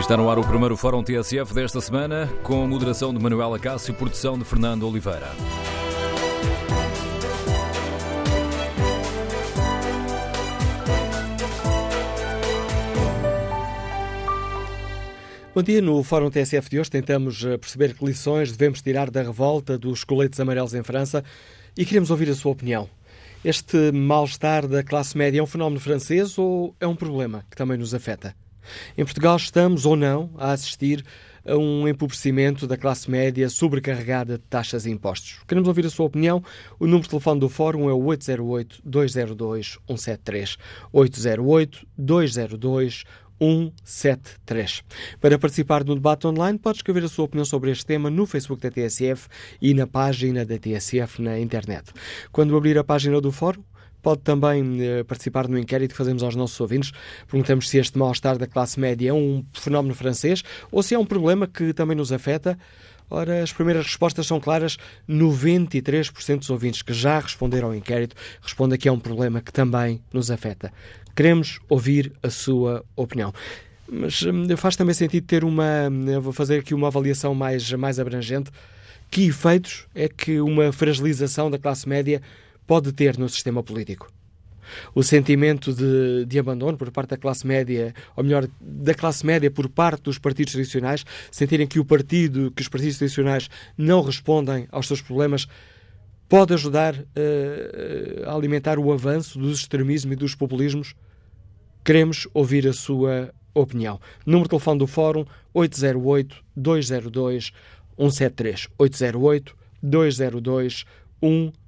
Está no ar o primeiro Fórum TSF desta semana, com moderação de Manuela Cássio e produção de Fernando Oliveira. Bom dia. No Fórum TSF de hoje tentamos eh, perceber que lições devemos tirar da revolta dos coletes amarelos em França e queremos ouvir a sua opinião. Este mal-estar da classe média é um fenómeno francês ou é um problema que também nos afeta? Em Portugal estamos ou não a assistir a um empobrecimento da classe média sobrecarregada de taxas e impostos. Queremos ouvir a sua opinião. O número de telefone do Fórum é o 808-202-173. 808-202-173. 173. Para participar no debate online, pode escrever a sua opinião sobre este tema no Facebook da TSF e na página da TSF na internet. Quando abrir a página do fórum, pode também eh, participar no inquérito que fazemos aos nossos ouvintes. Perguntamos se este mal-estar da classe média é um fenómeno francês ou se é um problema que também nos afeta. Ora, as primeiras respostas são claras. 93% dos ouvintes que já responderam ao inquérito respondem que é um problema que também nos afeta. Queremos ouvir a sua opinião. Mas hum, faz também sentido ter uma. Eu vou fazer aqui uma avaliação mais, mais abrangente. Que efeitos é que uma fragilização da classe média pode ter no sistema político? O sentimento de, de, abandono por parte da classe média, ou melhor, da classe média por parte dos partidos tradicionais, sentirem que o partido, que os partidos tradicionais não respondem aos seus problemas, pode ajudar uh, a alimentar o avanço dos extremismos e dos populismos? Queremos ouvir a sua opinião. Número de telefone do Fórum 808-202-173. 808-202-173.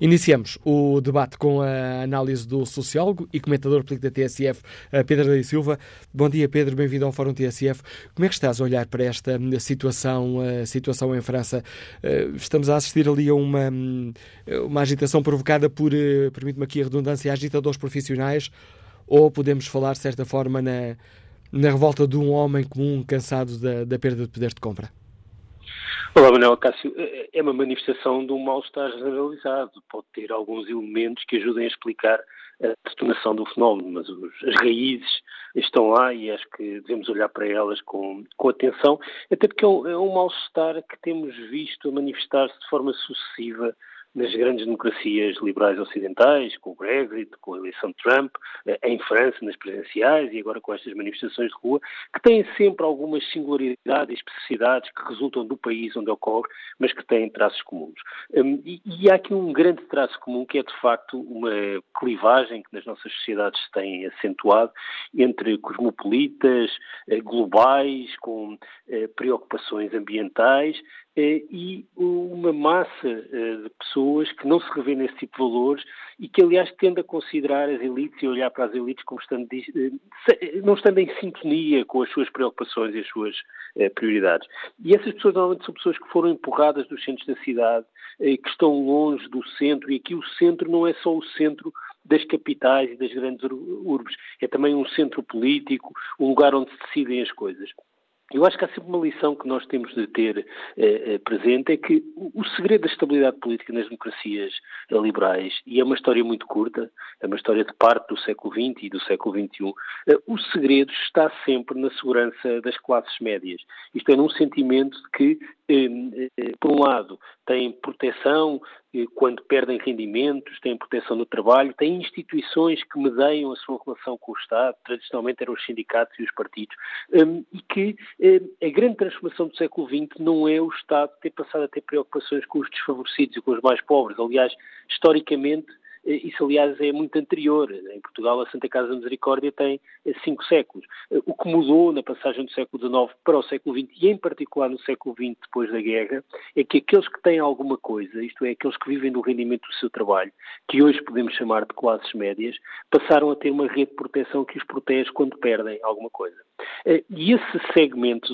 Iniciamos o debate com a análise do sociólogo e comentador político da TSF, Pedro da Silva. Bom dia, Pedro, bem-vindo ao Fórum TSF. Como é que estás a olhar para esta situação, a situação em França? Eh, estamos a assistir ali a uma, uma agitação provocada por, eh, permite-me aqui a redundância, agitadores profissionais, ou podemos falar, de certa forma, na, na revolta de um homem comum cansado da, da perda de poder de compra? Olá, Manuel Cássio. É, é uma manifestação de um mal-estar generalizado. Pode ter alguns elementos que ajudem a explicar a detonação do fenómeno, mas os, as raízes estão lá e acho que devemos olhar para elas com, com atenção, até porque é um, é um mal-estar que temos visto a manifestar-se de forma sucessiva nas grandes democracias liberais ocidentais, com o Brexit, com a eleição de Trump, eh, em França, nas presidenciais e agora com estas manifestações de rua, que têm sempre algumas singularidades e especificidades que resultam do país onde ocorre, mas que têm traços comuns. Hum, e, há aqui um grande traço comum que é, de facto, uma clivagem que nas nossas sociedades se tem acentuado entre cosmopolitas, eh, globais, com eh, preocupações ambientais, e uma massa eh, de pessoas que não se revê nesse tipo de valores e que, aliás, tende a considerar as elites e olhar para as elites como estando, eh, não estando em sintonia com as suas preocupações e as suas prioridades. E essas pessoas normalmente são pessoas que foram empurradas dos centros da cidade, que estão longe do centro, e aqui o centro não é só o centro das capitais e das grandes urbes, é também um centro político, um lugar onde se decidem as coisas. Eu acho que há sempre uma lição que nós temos de ter eh, eh, presente, é que o, segredo da estabilidade política nas democracias eh, liberais, e é uma história muito curta, é uma história de parte do século XX e do século XXI, eh, o segredo está sempre na segurança das classes médias. Isto é, num sentimento de que, eh, eh, por um lado, têm proteção quando perdem rendimentos, têm proteção no trabalho, têm instituições que medeiam a sua relação com o Estado, tradicionalmente eram os sindicatos e os partidos, um, e que um, a grande transformação do século XX não é o Estado ter passado a ter preocupações com os desfavorecidos e com os mais pobres. Aliás, historicamente, isso, aliás, é muito anterior. Em Portugal, a Santa Casa da Misericórdia tem eh, cinco séculos. Eh, o que mudou na passagem do século XIX para o século XX, e em particular no século XX, depois da guerra, é que aqueles que têm alguma coisa, isto é, aqueles que vivem do rendimento do seu trabalho, que hoje podemos chamar de classes médias, passaram a ter uma rede de proteção que os protege quando perdem alguma coisa. E esse segmento,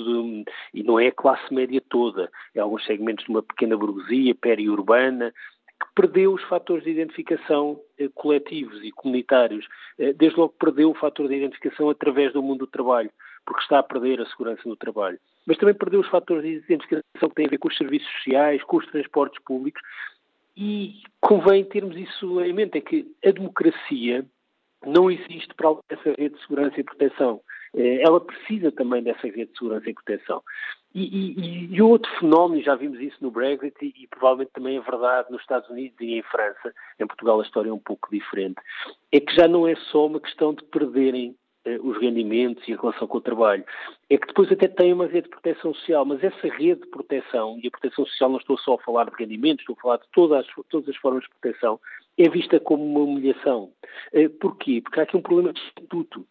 e não é a classe média toda, é alguns segmentos de uma pequena burguesia periurbana, que perdeu os fatores de identificação eh, coletivos e comunitários. Eh, desde logo perdeu o fator de identificação através do mundo do trabalho, porque está a perder a segurança no trabalho. Mas também perdeu os fatores de identificação que têm a ver com os serviços sociais, com os transportes públicos, e convém termos isso em mente, é que a democracia não existe para dessa rede de segurança e proteção. Ela precisa também dessa rede de segurança e proteção. E, e, e, outro fenómeno, já vimos isso no Brexit e, e, provavelmente também é verdade nos Estados Unidos e em França, em Portugal a história é um pouco diferente, é que já não é só uma questão de perderem eh, os rendimentos e a relação com o trabalho. É que depois até tem uma rede de proteção social, mas essa rede de proteção, e a proteção social não estou só a falar de rendimentos, estou a falar de todas as, todas as formas de proteção, é vista como uma humilhação. Eh, porquê? Porque há aqui um problema de estatuto.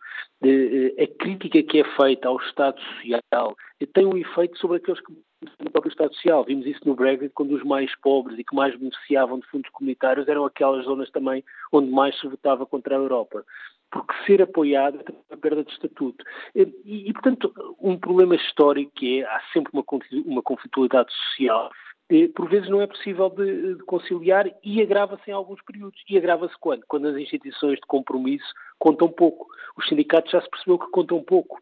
Eh, a crítica que é feita ao Estado Social tem um efeito sobre aqueles que no próprio Estado Social. Vimos isso no Brexit, quando os mais pobres e que mais beneficiavam de fundos comunitários eram aquelas zonas também onde mais se votava contra a Europa. Porque ser apoiado é uma perda de estatuto. E, e, portanto, um problema histórico que é, há sempre uma, uma conflitualidade social por vezes não é possível de, de conciliar e agrava-se em alguns períodos. E agrava-se quando? Quando as instituições de compromisso contam pouco. Os sindicatos já se percebeu que contam pouco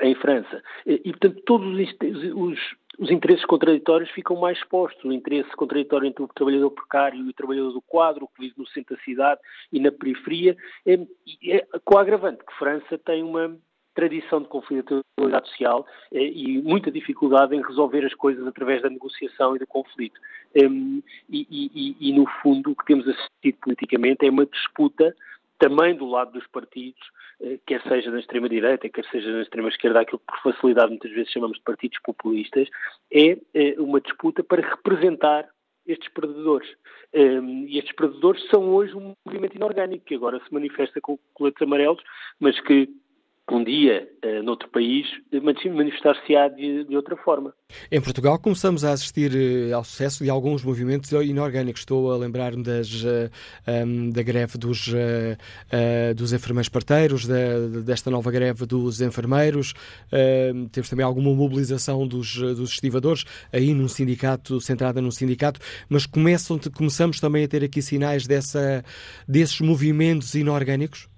em França. E, portanto, todos os, os, os, interesses contraditórios ficam mais expostos. O interesse contraditório entre o trabalhador precário e o trabalhador do quadro, que vive no centro da cidade e na periferia, é, é, com agravante que França tem uma tradição de conflitualidade social eh, e muita dificuldade em resolver as coisas através da negociação e do conflito. E, e, e, no fundo, o que temos assistido politicamente é uma disputa também do lado dos partidos, eh, quer seja na extrema-direita, quer seja na extrema-esquerda, aquilo que por facilidade muitas vezes chamamos de partidos populistas, é, é uma disputa para representar estes perdedores. Um, e estes perdedores são hoje um movimento inorgânico que agora se manifesta com coletes amarelos, mas que um dia, uh, noutro país, manifestar-se-á de, de, outra forma. Em Portugal começamos a assistir uh, ao sucesso de alguns movimentos inorgânicos. Estou a lembrar-me uh, um, da greve dos, dos enfermeiros parteiros, da, desta nova greve dos enfermeiros. temos também alguma mobilização dos, dos estivadores, aí num sindicato, centrada num sindicato, mas começam, começamos também a ter aqui sinais dessa, desses movimentos inorgânicos?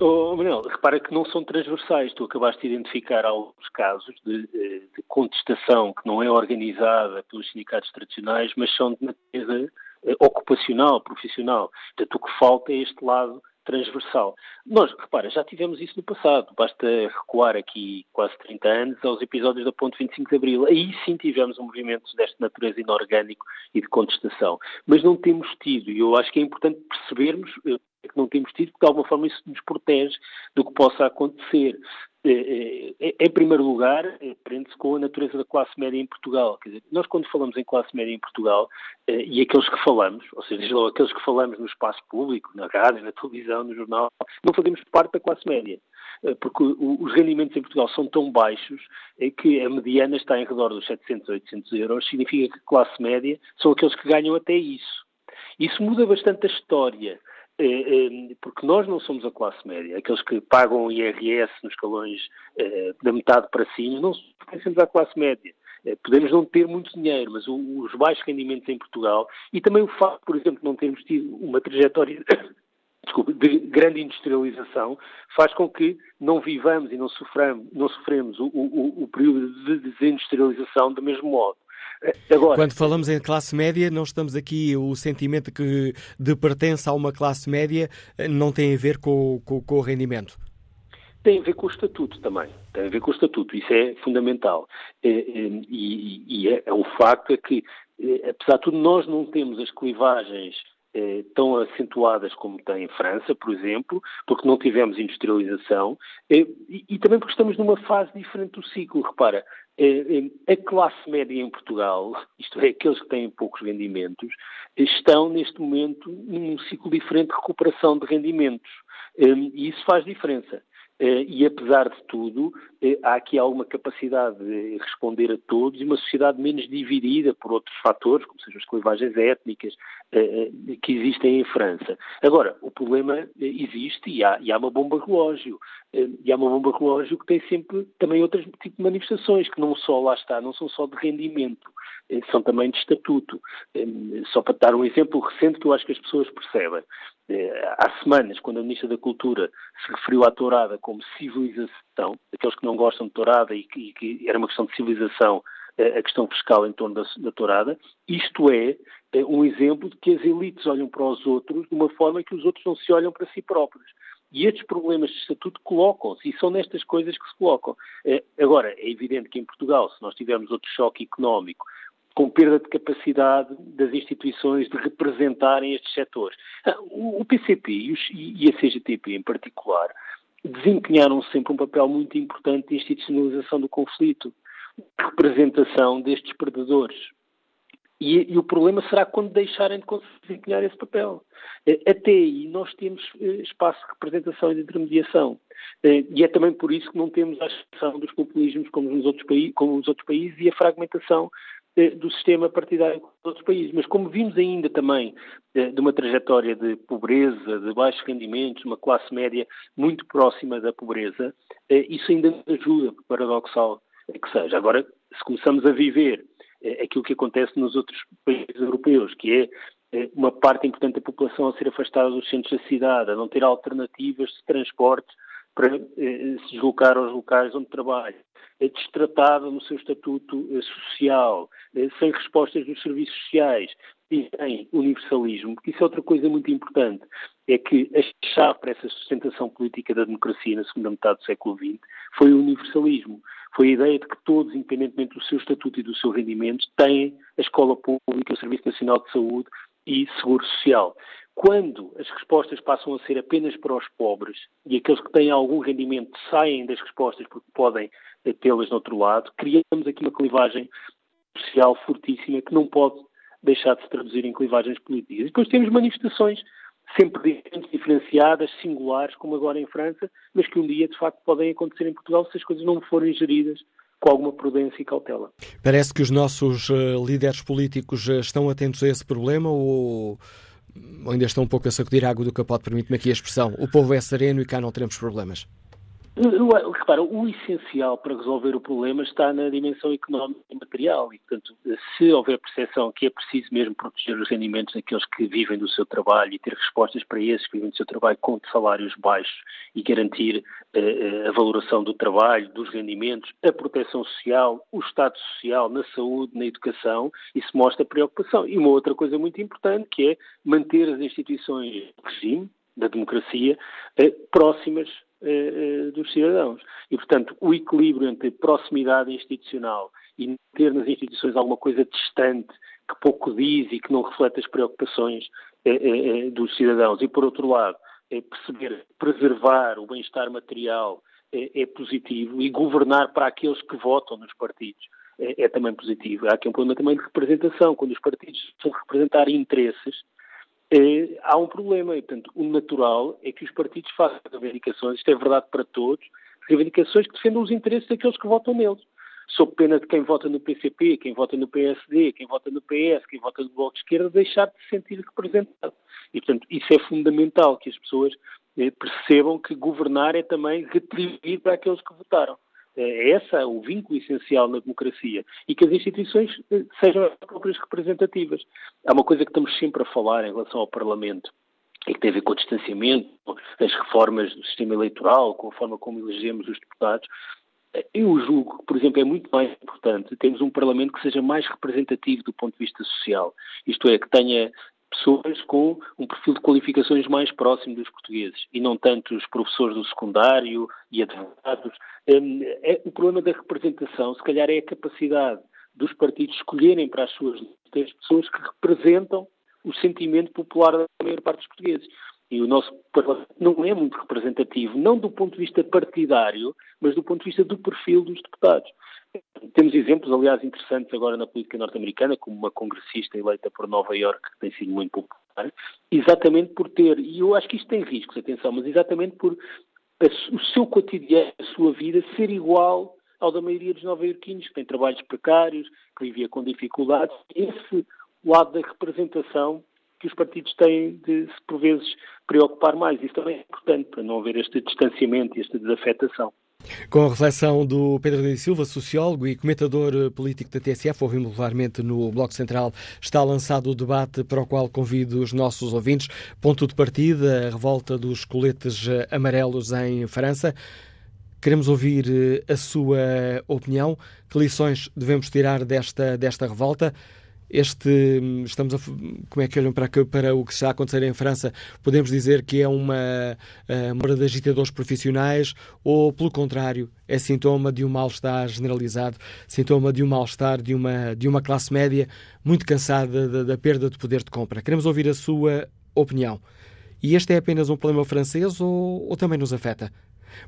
Oh, Manuel, repara que não são transversais. Tu acabaste de identificar alguns casos de, de, contestação que não é organizada pelos sindicatos tradicionais, mas são de natureza eh, ocupacional, profissional. Portanto, o que falta é este lado transversal. Nós, repara, já tivemos isso no passado. Basta recuar aqui quase 30 anos aos episódios da Ponte 25 de Abril. Aí sim tivemos um movimento desta natureza inorgânico e de contestação. Mas não temos tido, e eu acho que é importante percebermos eh, que não temos tido, porque de alguma forma isso nos protege do que possa acontecer. Eh, eh, em primeiro lugar, prende-se com a natureza da classe média em Portugal. Dizer, nós quando falamos em classe média em Portugal, e aqueles que falamos, ou seja, aqueles que falamos no espaço público, na rádio, na televisão, no jornal, não fazemos parte da classe média porque os rendimentos em Portugal são tão baixos que a mediana está em redor dos 700, 800 euros, significa que a classe média são aqueles que ganham até isso. Isso muda bastante a história. É, é, porque nós não somos a classe média, aqueles que pagam IRS nos escalões é, da metade para cima, não pertencemos à classe média. Podemos não ter muito dinheiro, mas os baixos rendimentos em Portugal e também o facto, por exemplo, de não termos tido uma trajetória de grande industrialização faz com que não vivamos e não, soframos, não sofremos o, o, o período de desindustrialização do mesmo modo. Agora, Quando falamos em classe média, não estamos aqui, o sentimento que de pertença a uma classe média eh, não tem a ver com, com, com o rendimento. Tem a ver com o estatuto também. Tem a ver com o estatuto. Isso é fundamental. Eh, eh, e, e é, é um facto é que, apesar de tudo, nós não temos as clivagens tão acentuadas como tem em França, por exemplo, porque não tivemos industrialização e, e, também porque estamos numa fase diferente do ciclo. Repara, é, é, a classe média em Portugal, isto é, aqueles que têm poucos rendimentos, estão neste momento num ciclo diferente de recuperação de rendimentos. Hum, e isso faz diferença. Eh, e apesar de tudo, eh, há aqui alguma capacidade de responder a todos e uma sociedade menos dividida por outros fatores, como sejam as clivagens étnicas eh, que existem em França. Agora, o problema existe e há, e há uma bomba relógio. E há uma bomba relógio que tem sempre também outros tipos de manifestações, que não só lá está, não são só de rendimento, são também de estatuto. Só para dar um exemplo recente que eu acho que as pessoas percebem. Eh, há semanas, quando a Ministra da Cultura se referiu à tourada como civilização, aqueles que não gostam de tourada e que, que era uma questão de civilização, eh, a questão fiscal em torno da, da tourada, isto é, é um exemplo de que as elites olham para os outros de uma forma que os outros não se olham para si próprios. E estes problemas de estatuto colocam-se, e são nestas coisas que se colocam. Agora, é evidente que em Portugal, se nós tivermos outro choque económico, com perda de capacidade das instituições de representarem estes setores. Ah, o PCP e a CGTP, em particular, desempenharam sempre um papel muito importante de institucionalização do conflito, de representação destes perdedores. E, e, o problema será quando deixarem de desempenhar esse papel. Até aí nós temos eh, espaço de representação e de intermediação. Eh, e é também por isso que não temos a exceção dos populismos como nos outros, como nos outros países e a fragmentação do sistema partidário dos outros países. Mas como vimos ainda também de uma trajetória de pobreza, de baixos rendimentos, uma classe média muito próxima da pobreza, isso ainda ajuda, paradoxal que seja. Agora, se começamos a viver aquilo que acontece nos outros países europeus, que é uma parte importante da população a ser afastada dos centros da cidade, a não ter alternativas de transporte para eh, se deslocar aos locais onde trabalha, é destratada no seu estatuto eh, social, eh, sem respostas dos serviços sociais e sem universalismo, porque isso é outra coisa muito importante, é que a chave para essa sustentação política da democracia na segunda metade do século XX foi o universalismo. Foi a ideia de que todos, independentemente do seu estatuto e do seu rendimento, têm a escola pública, o Serviço Nacional de Saúde e Seguro Social. Quando as respostas passam a ser apenas para os pobres e aqueles que têm algum rendimento saem das respostas porque podem tê-las no outro lado, criamos aqui uma clivagem social fortíssima que não pode deixar de se traduzir em clivagens políticas. E depois temos manifestações sempre diferenciadas, singulares, como agora em França, mas que um dia, de facto, podem acontecer em Portugal se as coisas não forem geridas com alguma prudência e cautela. Parece que os nossos uh, líderes políticos uh, estão atentos a esse problema ou ainda estão um pouco a sacudir a água do capote, permite-me aqui a expressão. O povo é sereno e cá não teremos problemas. Repara, o essencial para resolver o problema está na dimensão económica e material e, portanto, se houver percepção que é preciso mesmo proteger os rendimentos daqueles que vivem do seu trabalho e ter respostas para esses que vivem do seu trabalho com salários baixos e garantir uh, a valoração do trabalho, dos rendimentos, a proteção social, o Estado social, na saúde, na educação, isso mostra preocupação. E uma outra coisa muito importante que é manter as instituições do regime, da democracia, próximas eh, eh, dos cidadãos. E, portanto, o equilíbrio entre proximidade institucional e ter nas instituições alguma coisa distante, que pouco diz e que não reflete as preocupações eh, dos cidadãos, e, por outro lado, perceber, preservar o bem-estar material é positivo e governar para aqueles que votam nos partidos é, é, também positivo. Há aqui um problema também de representação. Quando os partidos estão a representar interesses, eh, há um problema. E, portanto, o natural é que os partidos façam reivindicações, isto é verdade para todos, reivindicações que defendam os interesses daqueles que votam neles. Sob pena de quem vota no PCP, quem vota no PSD, quem vota no PS, quem vota no Bloco de Esquerda, deixar de se sentir representado. E, portanto, isso é fundamental, que as pessoas eh, percebam que governar é também retribuir para aqueles que votaram. É essa o vínculo essencial na democracia e que as instituições eh, sejam as próprias representativas. Há uma coisa que estamos sempre a falar em relação ao Parlamento e que tem a ver com o distanciamento, as reformas do sistema eleitoral, com a forma como elegemos os deputados. Eu julgo que, por exemplo, é muito mais importante termos um Parlamento que seja mais representativo do ponto de vista social, isto é, que tenha pessoas com um perfil de qualificações mais próximo dos portugueses e não tanto os professores do secundário e advogados. Hum, é, o problema da representação, se calhar, é a capacidade dos partidos escolherem para as suas listas pessoas que representam o sentimento popular da maior parte dos portugueses. E o nosso não é muito representativo, não do ponto de vista partidário, mas do ponto de vista do perfil dos deputados. Temos exemplos, aliás, interessantes agora na política norte-americana, como uma congressista eleita por Nova York, que tem sido muito popular, exatamente por ter, e eu acho que isto tem riscos, atenção, mas exatamente por a, o seu cotidiano, a sua vida, ser igual ao da maioria dos nova-iorquinos, que têm trabalhos precários, que vivia com dificuldades. Esse lado da representação que os partidos têm de por vezes, preocupar mais. Isso também é importante, para não haver este distanciamento e esta desafetação. Com a reflexão do Pedro de Silva, sociólogo e comentador político da TSF, ouvimos regularmente no Bloco Central, está lançado o debate para o qual convido os nossos ouvintes. Ponto de partida, a revolta dos coletes amarelos em França. Queremos ouvir eh, a sua opinião. Que lições devemos tirar desta, desta revolta? Este, estamos a, como é que olham para, para o que está a acontecer em França? Podemos dizer que é uma, hora de agitadores profissionais ou, pelo contrário, é sintoma de um mal-estar generalizado, sintoma de um mal-estar de uma, de uma classe média muito cansada da, da perda de poder de compra? Queremos ouvir a sua opinião. E este é apenas um problema francês ou, ou também nos afeta?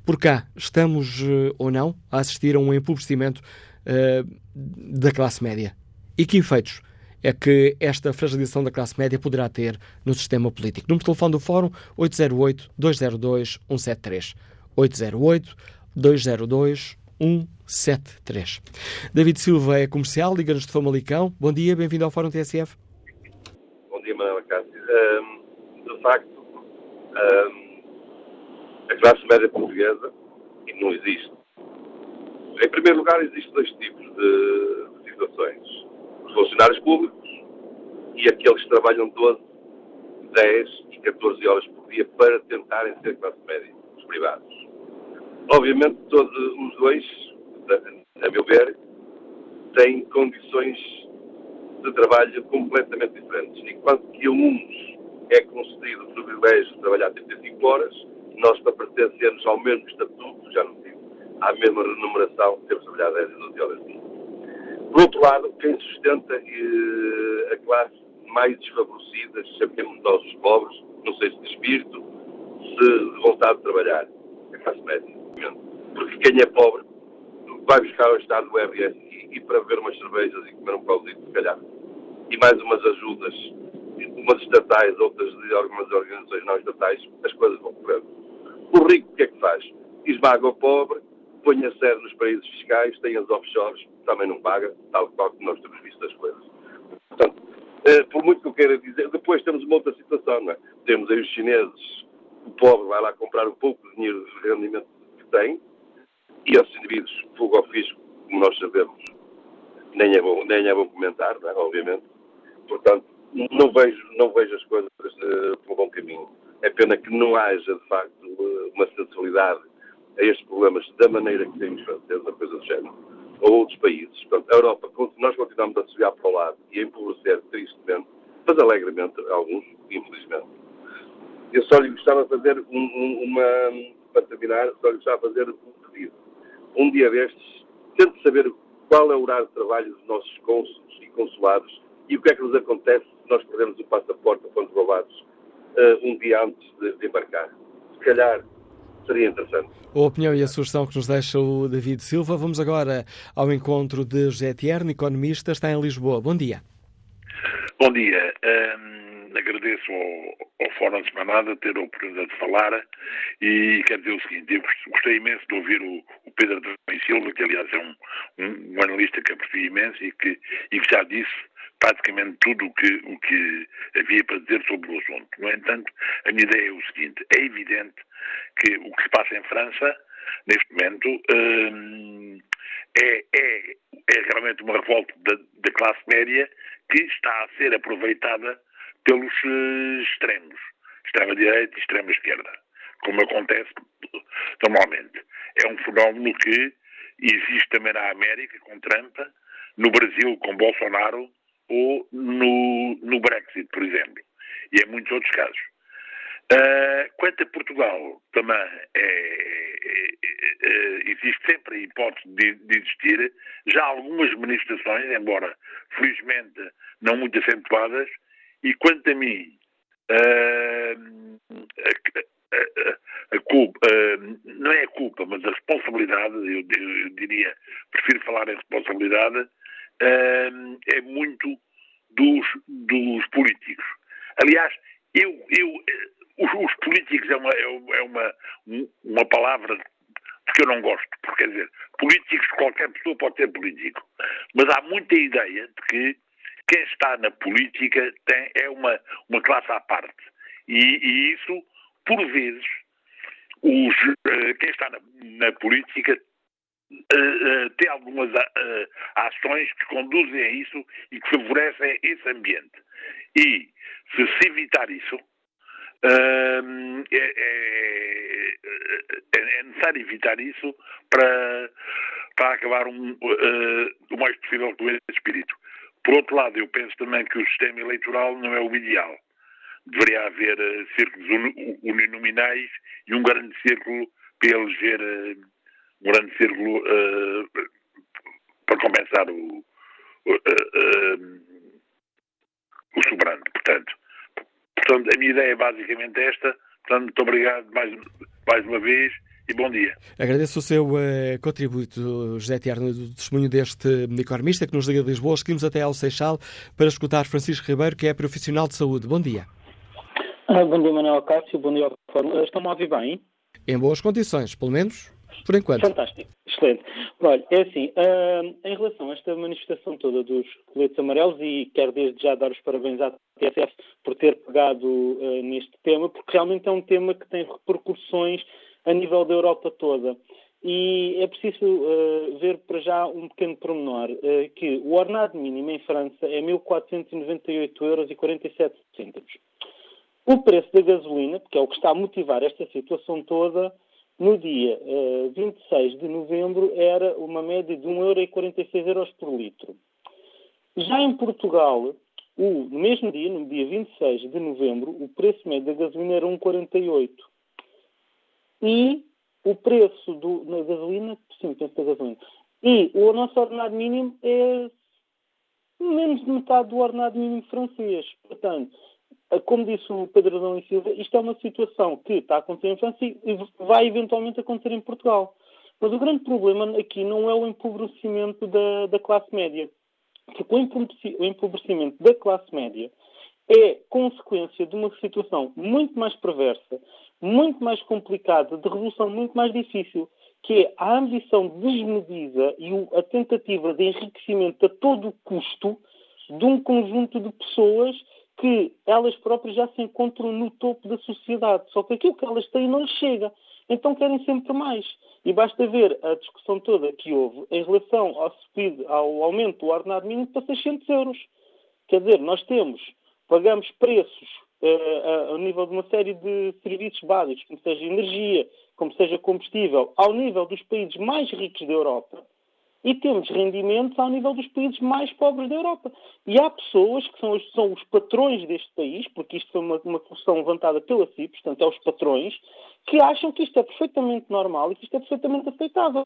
Por cá, estamos uh, ou não a assistir a um empobrecimento uh, da classe média? E que efeitos é que esta fragilização da classe média poderá ter no sistema político? Número de telefone do Fórum 808-202-173. 808-202-173. David Silva é comercial, liga-nos de Famalicão. Bom dia, bem-vindo ao Fórum TSF. Bom dia, Manuela Cássio. Um, de facto, um, a classe média portuguesa não existe. Em primeiro lugar, existem dois tipos de, situações. Os funcionários públicos e aqueles que trabalham 12, 10 e 14 horas por dia para tentarem ser classe média, os privados. Obviamente, todos os dois, a meu ver, têm condições de trabalho completamente diferentes. Enquanto que a uns é concedido o privilégio de trabalhar 35 horas, nós, para pertencermos ao mesmo estatuto, já não digo, à mesma remuneração, temos de trabalhar 10 e 12 horas por dia. Por outro lado, quem sustenta eh, a classe mais desfavorecida, chamemos nós os pobres, não sei se de espírito, se de vontade de trabalhar, a classe média. Porque quem é pobre vai buscar o estado do RS e, e para beber umas cervejas e comer um pauzito, se calhar. E mais umas ajudas, umas estatais, outras de algumas organizações não estatais, as coisas vão correr. O rico o que é que faz? Esmaga o pobre, põe a sede nos paraísos fiscais, tem as offshores, também não paga, tal qual que nós temos visto as coisas. Portanto, eh, por muito que eu queira dizer, depois temos uma outra situação, não é? Temos aí os chineses, o pobre vai lá comprar um pouco de dinheiro de rendimento que tem, e esses indivíduos, fogo ao fisco, como nós sabemos, nem é bom, nem é bom comentar, é? obviamente. Portanto, não vejo, não vejo as coisas uh, pelo bom caminho. É pena que não haja, de facto, uh, uma sensibilidade a estes problemas da maneira que temos franceses, uma coisa do género, ou outros países. Portanto, a Europa, nós continuamos a subir para o lado e a empobrecer tristemente, mas alegremente, alguns, infelizmente. Eu só lhe gostava de fazer um, um, uma, para terminar, só lhe gostava de fazer um pedido. Um dia destes, tente saber qual é o horário de trabalho dos nossos cônsules e consulados e o que é que nos acontece se nós perdemos o passaporte ou fomos roubados uh, um dia antes de, de, embarcar. Se calhar seria interessante. A opinião e a sugestão que nos deixa o David Silva. Vamos agora ao encontro de José Tierno, economista, está em Lisboa. Bom dia. Bom dia. Um, agradeço ao, ao Fórum de Semanada ter a oportunidade de falar e quero dizer o seguinte, eu gostei imenso de ouvir o, o Pedro de Silva, que aliás é um, um, um analista que aprecio imenso e que, e que já disse praticamente tudo o que, o que havia para dizer sobre o assunto. No entanto, a minha ideia é o seguinte: é evidente que o que se passa em França, neste momento, hum, é, é, é, realmente uma revolta da, da, classe média que está a ser aproveitada pelos uh, extremos, extrema-direita e extrema-esquerda, como acontece normalmente. É um fenómeno que existe também na América, com Trump, no Brasil, com Bolsonaro, ou no, no Brexit, por exemplo, e em muitos outros casos. Uh, quanto a Portugal, também é, é, é, existe sempre a hipótese de, de, existir já algumas manifestações, embora felizmente não muito acentuadas, e quanto a mim, uh, a, a, a, culpa, uh, não é a culpa, mas a responsabilidade, eu, eu diria, prefiro falar em responsabilidade, uh, é muito dos, dos políticos. Aliás, eu, eu, os, os políticos é uma, é uma, uma palavra que eu não gosto, porque quer dizer, políticos, qualquer pessoa pode ser político, mas há muita ideia de que quem está na política tem, é uma, uma classe à parte. E, e isso, por vezes, os, eh, quem está na, na política uh, tem algumas uh, ações que conduzem a isso e que favorecem esse ambiente. E se se evitar isso, uh, é, é, é, necessário evitar isso para, para acabar um, o mais possível com esse espírito. Por outro lado, eu penso também que o sistema eleitoral não é o ideal. Deveria haver círculos uninominais e um grande círculo para eleger um grande círculo uh, para compensar o, o soberano. Portanto, portanto, a minha ideia é basicamente esta. Portanto, muito obrigado mais, mais uma vez e bom dia. Agradeço o seu uh, contributo, José Tiarno, do testemunho deste economista que nos liga de Lisboa. Seguimos até ao Seixal para escutar Francisco Ribeiro, que é profissional de saúde. Bom dia. Ah, bom dia, Manuel Cássio. Bom dia ao Estão-me a ouvir bem? Em boas condições, pelo menos por enquanto. Fantástico, excelente. Olha, é assim, uh, em relação a esta manifestação toda dos coletes amarelos, e quero desde já dar os parabéns à TSF por ter pegado uh, neste tema, porque realmente é um tema que tem repercussões a nível da Europa toda. E é preciso uh, ver para já um pequeno pormenor, uh, que o ordenado mínimo em França é 1.498,47 euros. O preço da gasolina, que é o que está a motivar esta situação toda, no dia uh, 26 de novembro era uma média de 1,46 euros por litro. Já em Portugal, o, no mesmo dia, no dia 26 de novembro, o preço médio da gasolina era 1,48. E o preço do, na gasolina, sim, penso da gasolina, e o nosso ordenado mínimo é menos de metade do ordenado mínimo francês. Portanto, eh, como disse o Pedro Adão e Silva, isto é uma situação que está a acontecer em França e vai eventualmente acontecer em Portugal. Mas o grande problema aqui não é o empobrecimento da, da classe média. Porque o empobrecimento da classe média é consequência de uma situação muito mais perversa, muito mais complicada, de resolução muito mais difícil, que é a ambição desmedida e a tentativa de enriquecimento a todo custo de um conjunto de pessoas que elas próprias já se encontram no topo da sociedade. Só que aquilo que elas têm não lhes chega. Então querem sempre mais. E basta ver a discussão toda que houve em relação ao, ao aumento do ordenado mínimo para 600 euros. Quer dizer, nós temos, pagamos preços uh, ao nível de uma série de serviços básicos, como seja energia, como seja combustível, ao nível dos países mais ricos da Europa e temos rendimentos ao nível dos países mais pobres da Europa. E há pessoas que são os, são os patrões deste país, porque isto foi uma, uma questão levantada pela CIP, portanto, é os patrões, que acham que isto é perfeitamente normal e que isto é perfeitamente aceitável.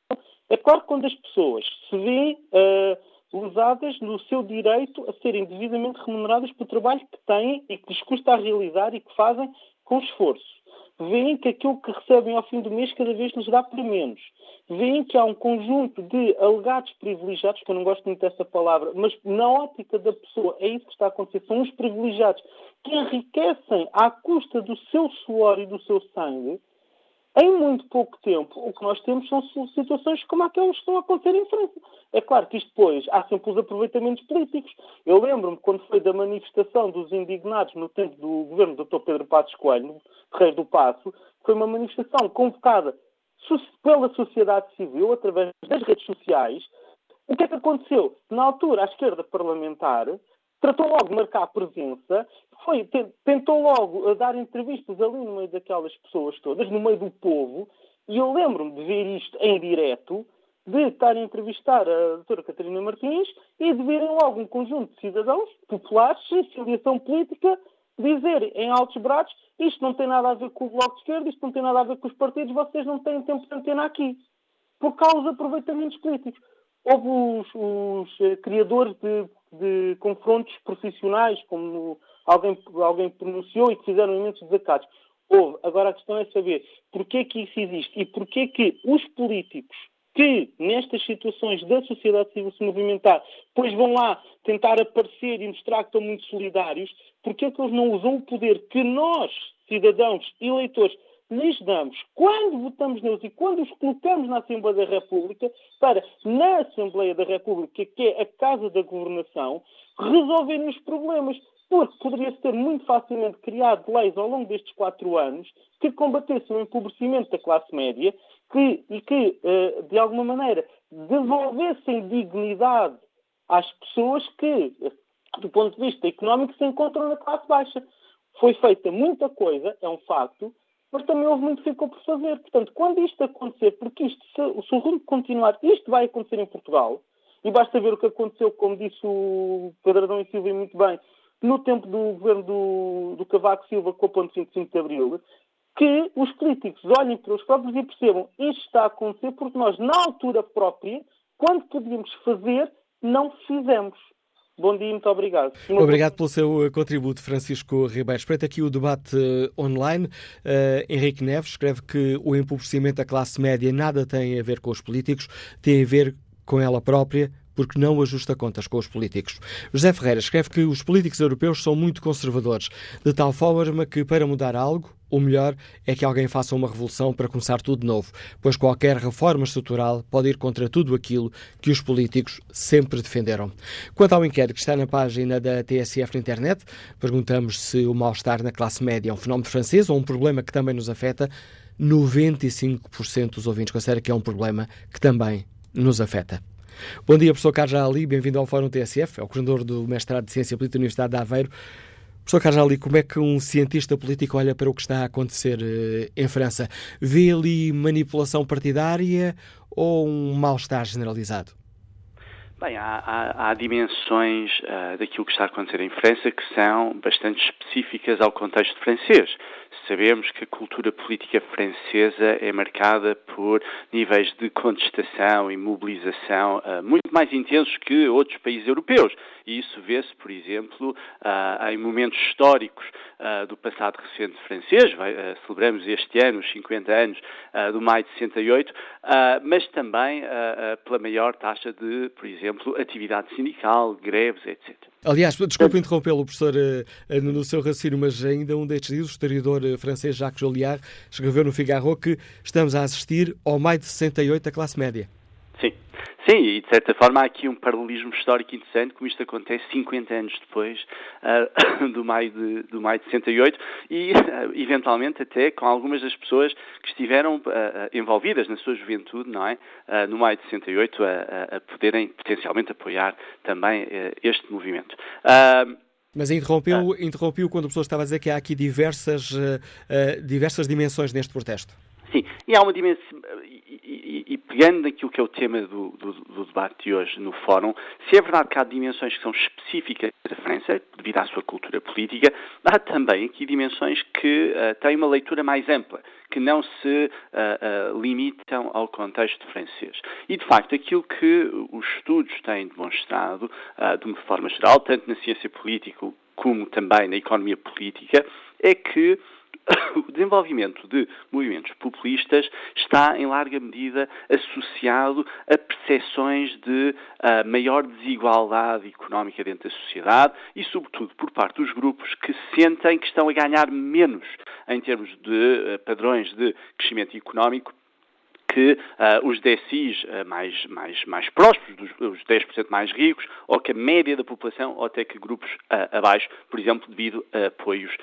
É claro que quando as pessoas se veem uh, lesadas no seu direito a serem devidamente remuneradas pelo trabalho que têm e que lhes custa a realizar e que fazem com esforço veem que aquilo que recebem ao fim do mês cada vez nos dá para menos. Veem que há um conjunto de alegados privilegiados, que eu não gosto muito dessa palavra, mas na ótica da pessoa é isso que está a acontecer. São os privilegiados que enriquecem à custa do seu suor e do seu sangue em muito pouco tempo, o que nós temos são situações como aquelas que estão a acontecer em França. É claro que isto depois há sempre os aproveitamentos políticos. Eu lembro-me quando foi da manifestação dos indignados no tempo do governo do Dr. Pedro Passos Coelho, Rei do Passo, foi uma manifestação convocada pela sociedade civil, através das redes sociais. O que é que aconteceu? Na altura, a esquerda parlamentar tratou logo de marcar presença, foi, tentou logo dar entrevistas ali no meio daquelas pessoas todas, no meio do povo, e eu lembro-me de ver isto em direto, de estar a entrevistar a doutora Catarina Martins e de verem logo um conjunto de cidadãos populares, sem filiação política, dizer em altos braços isto não tem nada a ver com o Bloco de Esquerda, isto não tem nada a ver com os partidos, vocês não têm tempo de antena aqui. Por causa de aproveitamentos políticos. Houve os, os eh, criadores de, de, confrontos profissionais, como alguém, alguém pronunciou, e que fizeram imensos desacatos. Houve. Agora a questão é saber porquê que isso existe e porquê que os políticos que nestas situações da sociedade civil se movimentar, depois vão lá tentar aparecer e mostrar que estão muito solidários, porque é que eles não usam o poder que nós, cidadãos, eleitores, lhes damos quando votamos neles e quando os colocamos na Assembleia da República para, na Assembleia da República, que é a casa da governação, resolverem os problemas. Porque poderia ser muito facilmente criado leis ao longo destes quatro anos que combatessem o empobrecimento da classe média que, e que, eh, de alguma maneira, devolvessem dignidade às pessoas que, do ponto de vista económico, se encontram na classe baixa. Foi feita muita coisa, é um facto, mas também houve muito que ficou por fazer. Portanto, quando isto acontecer, porque isto, se, se o rumo continuar, isto vai acontecer em Portugal, E basta ver o que aconteceu, como disse o Pedro Adão e Silva muito bem, no tempo do governo do, do Cavaco Silva com o ponto 25 de Abril, que os políticos olhem para os próprios e percebam isto está a acontecer porque nós, na altura própria, quando podíamos fazer, não fizemos. Bom dia, muito obrigado. Obrigado pelo seu eh, contributo, Francisco Ribeiro. Espreita aqui o debate uh, online. Uh, Henrique Neves escreve que o empobrecimento da classe média nada tem a ver com os políticos, tem a ver com ela própria, porque não ajusta contas com os políticos. José Ferreira escreve que os políticos europeus são muito conservadores, de tal forma que, para mudar algo, o melhor é que alguém faça uma revolução para começar tudo de novo, pois qualquer reforma estrutural pode ir contra tudo aquilo que os políticos sempre defenderam. Quanto ao inquérito que está na página da TSF na internet, perguntamos se o mal-estar na classe média é um fenómeno francês ou um problema que também nos afeta. 95% dos ouvintes consideram que é um problema que também nos afeta. Bom dia, professor Carlos Ali, bem-vindo ao Fórum TSF, é o coordenador do mestrado de Ciência Política da Universidade de Aveiro. Professor Carlos Ali, como é que um cientista político olha para o que está a acontecer uh, em França? Vê ali manipulação partidária ou um mal-estar generalizado? Bem, há, há, há dimensões uh, daquilo que está a acontecer em França que são bastante específicas ao contexto francês. Sabemos que a cultura política francesa é marcada por níveis de contestação e mobilização uh, muito mais intensos que outros países europeus. E isso vê-se, por exemplo, uh, em momentos históricos uh, do passado recente francês. Vai, celebramos este ano os 50 anos do maio de 68, mas também pela maior taxa de, por exemplo, atividade sindical, greves, etc. Aliás, desculpe interrompê-lo, professor, no seu raciocínio, mas ainda um destes dias, o historiador francês Jacques Joliard escreveu no Figaro que estamos a assistir ao maio de 68 da classe média. Sim. E de certa forma há aqui um paralelismo histórico interessante, como isto acontece 50 anos depois uh, do, maio de, do maio de 68 e, uh, eventualmente, até com algumas das pessoas que estiveram uh, envolvidas na sua juventude, não é? no maio de 68, a, a poderem potencialmente apoiar também este movimento. Mas interrompeu, interrompeu quando a pessoa estava a dizer que há aqui diversas, diversas dimensões neste protesto. Sim, e há uma dimensão, e, e, pegando naquilo que é o tema do, do, do, debate de hoje no Fórum, se é verdade que há dimensões que são específicas da França, devido à sua cultura política, há também aqui dimensões que uh, têm uma leitura mais ampla, que não se uh, uh, limitam ao contexto francês. E, de facto, aquilo que os estudos têm demonstrado, de uma forma geral, tanto na ciência política como também na economia política, é que o desenvolvimento de movimentos populistas está, em larga medida, associado a percepções de uh, maior desigualdade económica dentro da sociedade e, sobretudo, por parte dos grupos que sentem que estão a ganhar menos em termos de uh, padrões de crescimento económico que uh, os DSIs uh, mais, mais, mais prósperos, dos, os 10% mais ricos, ou que a média da população, ou até que grupos uh, abaixo, por exemplo, devido a apoios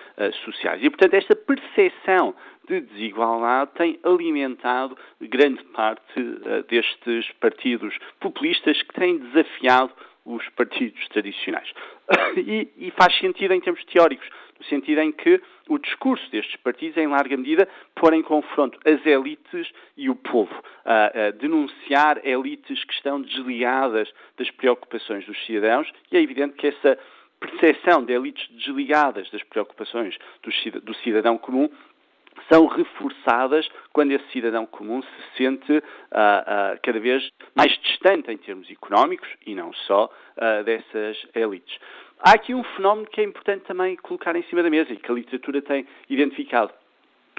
sociais. E, portanto, esta percepção de desigualdade tem alimentado grande parte destes partidos populistas que têm desafiado os partidos tradicionais. E, e faz sentido em termos teóricos no sentido em que o discurso destes partidos, em larga medida, pôr em confronto as elites e o povo, denunciar elites que estão desligadas das preocupações dos cidadãos, e é evidente que essa percepção de elites desligadas das preocupações do, do cidadão comum são reforçadas quando esse cidadão comum se sente uh, uh, cada vez mais distante em termos económicos e não só uh, dessas elites. Há aqui um fenómeno que é importante também colocar em cima da mesa e que a literatura tem identificado.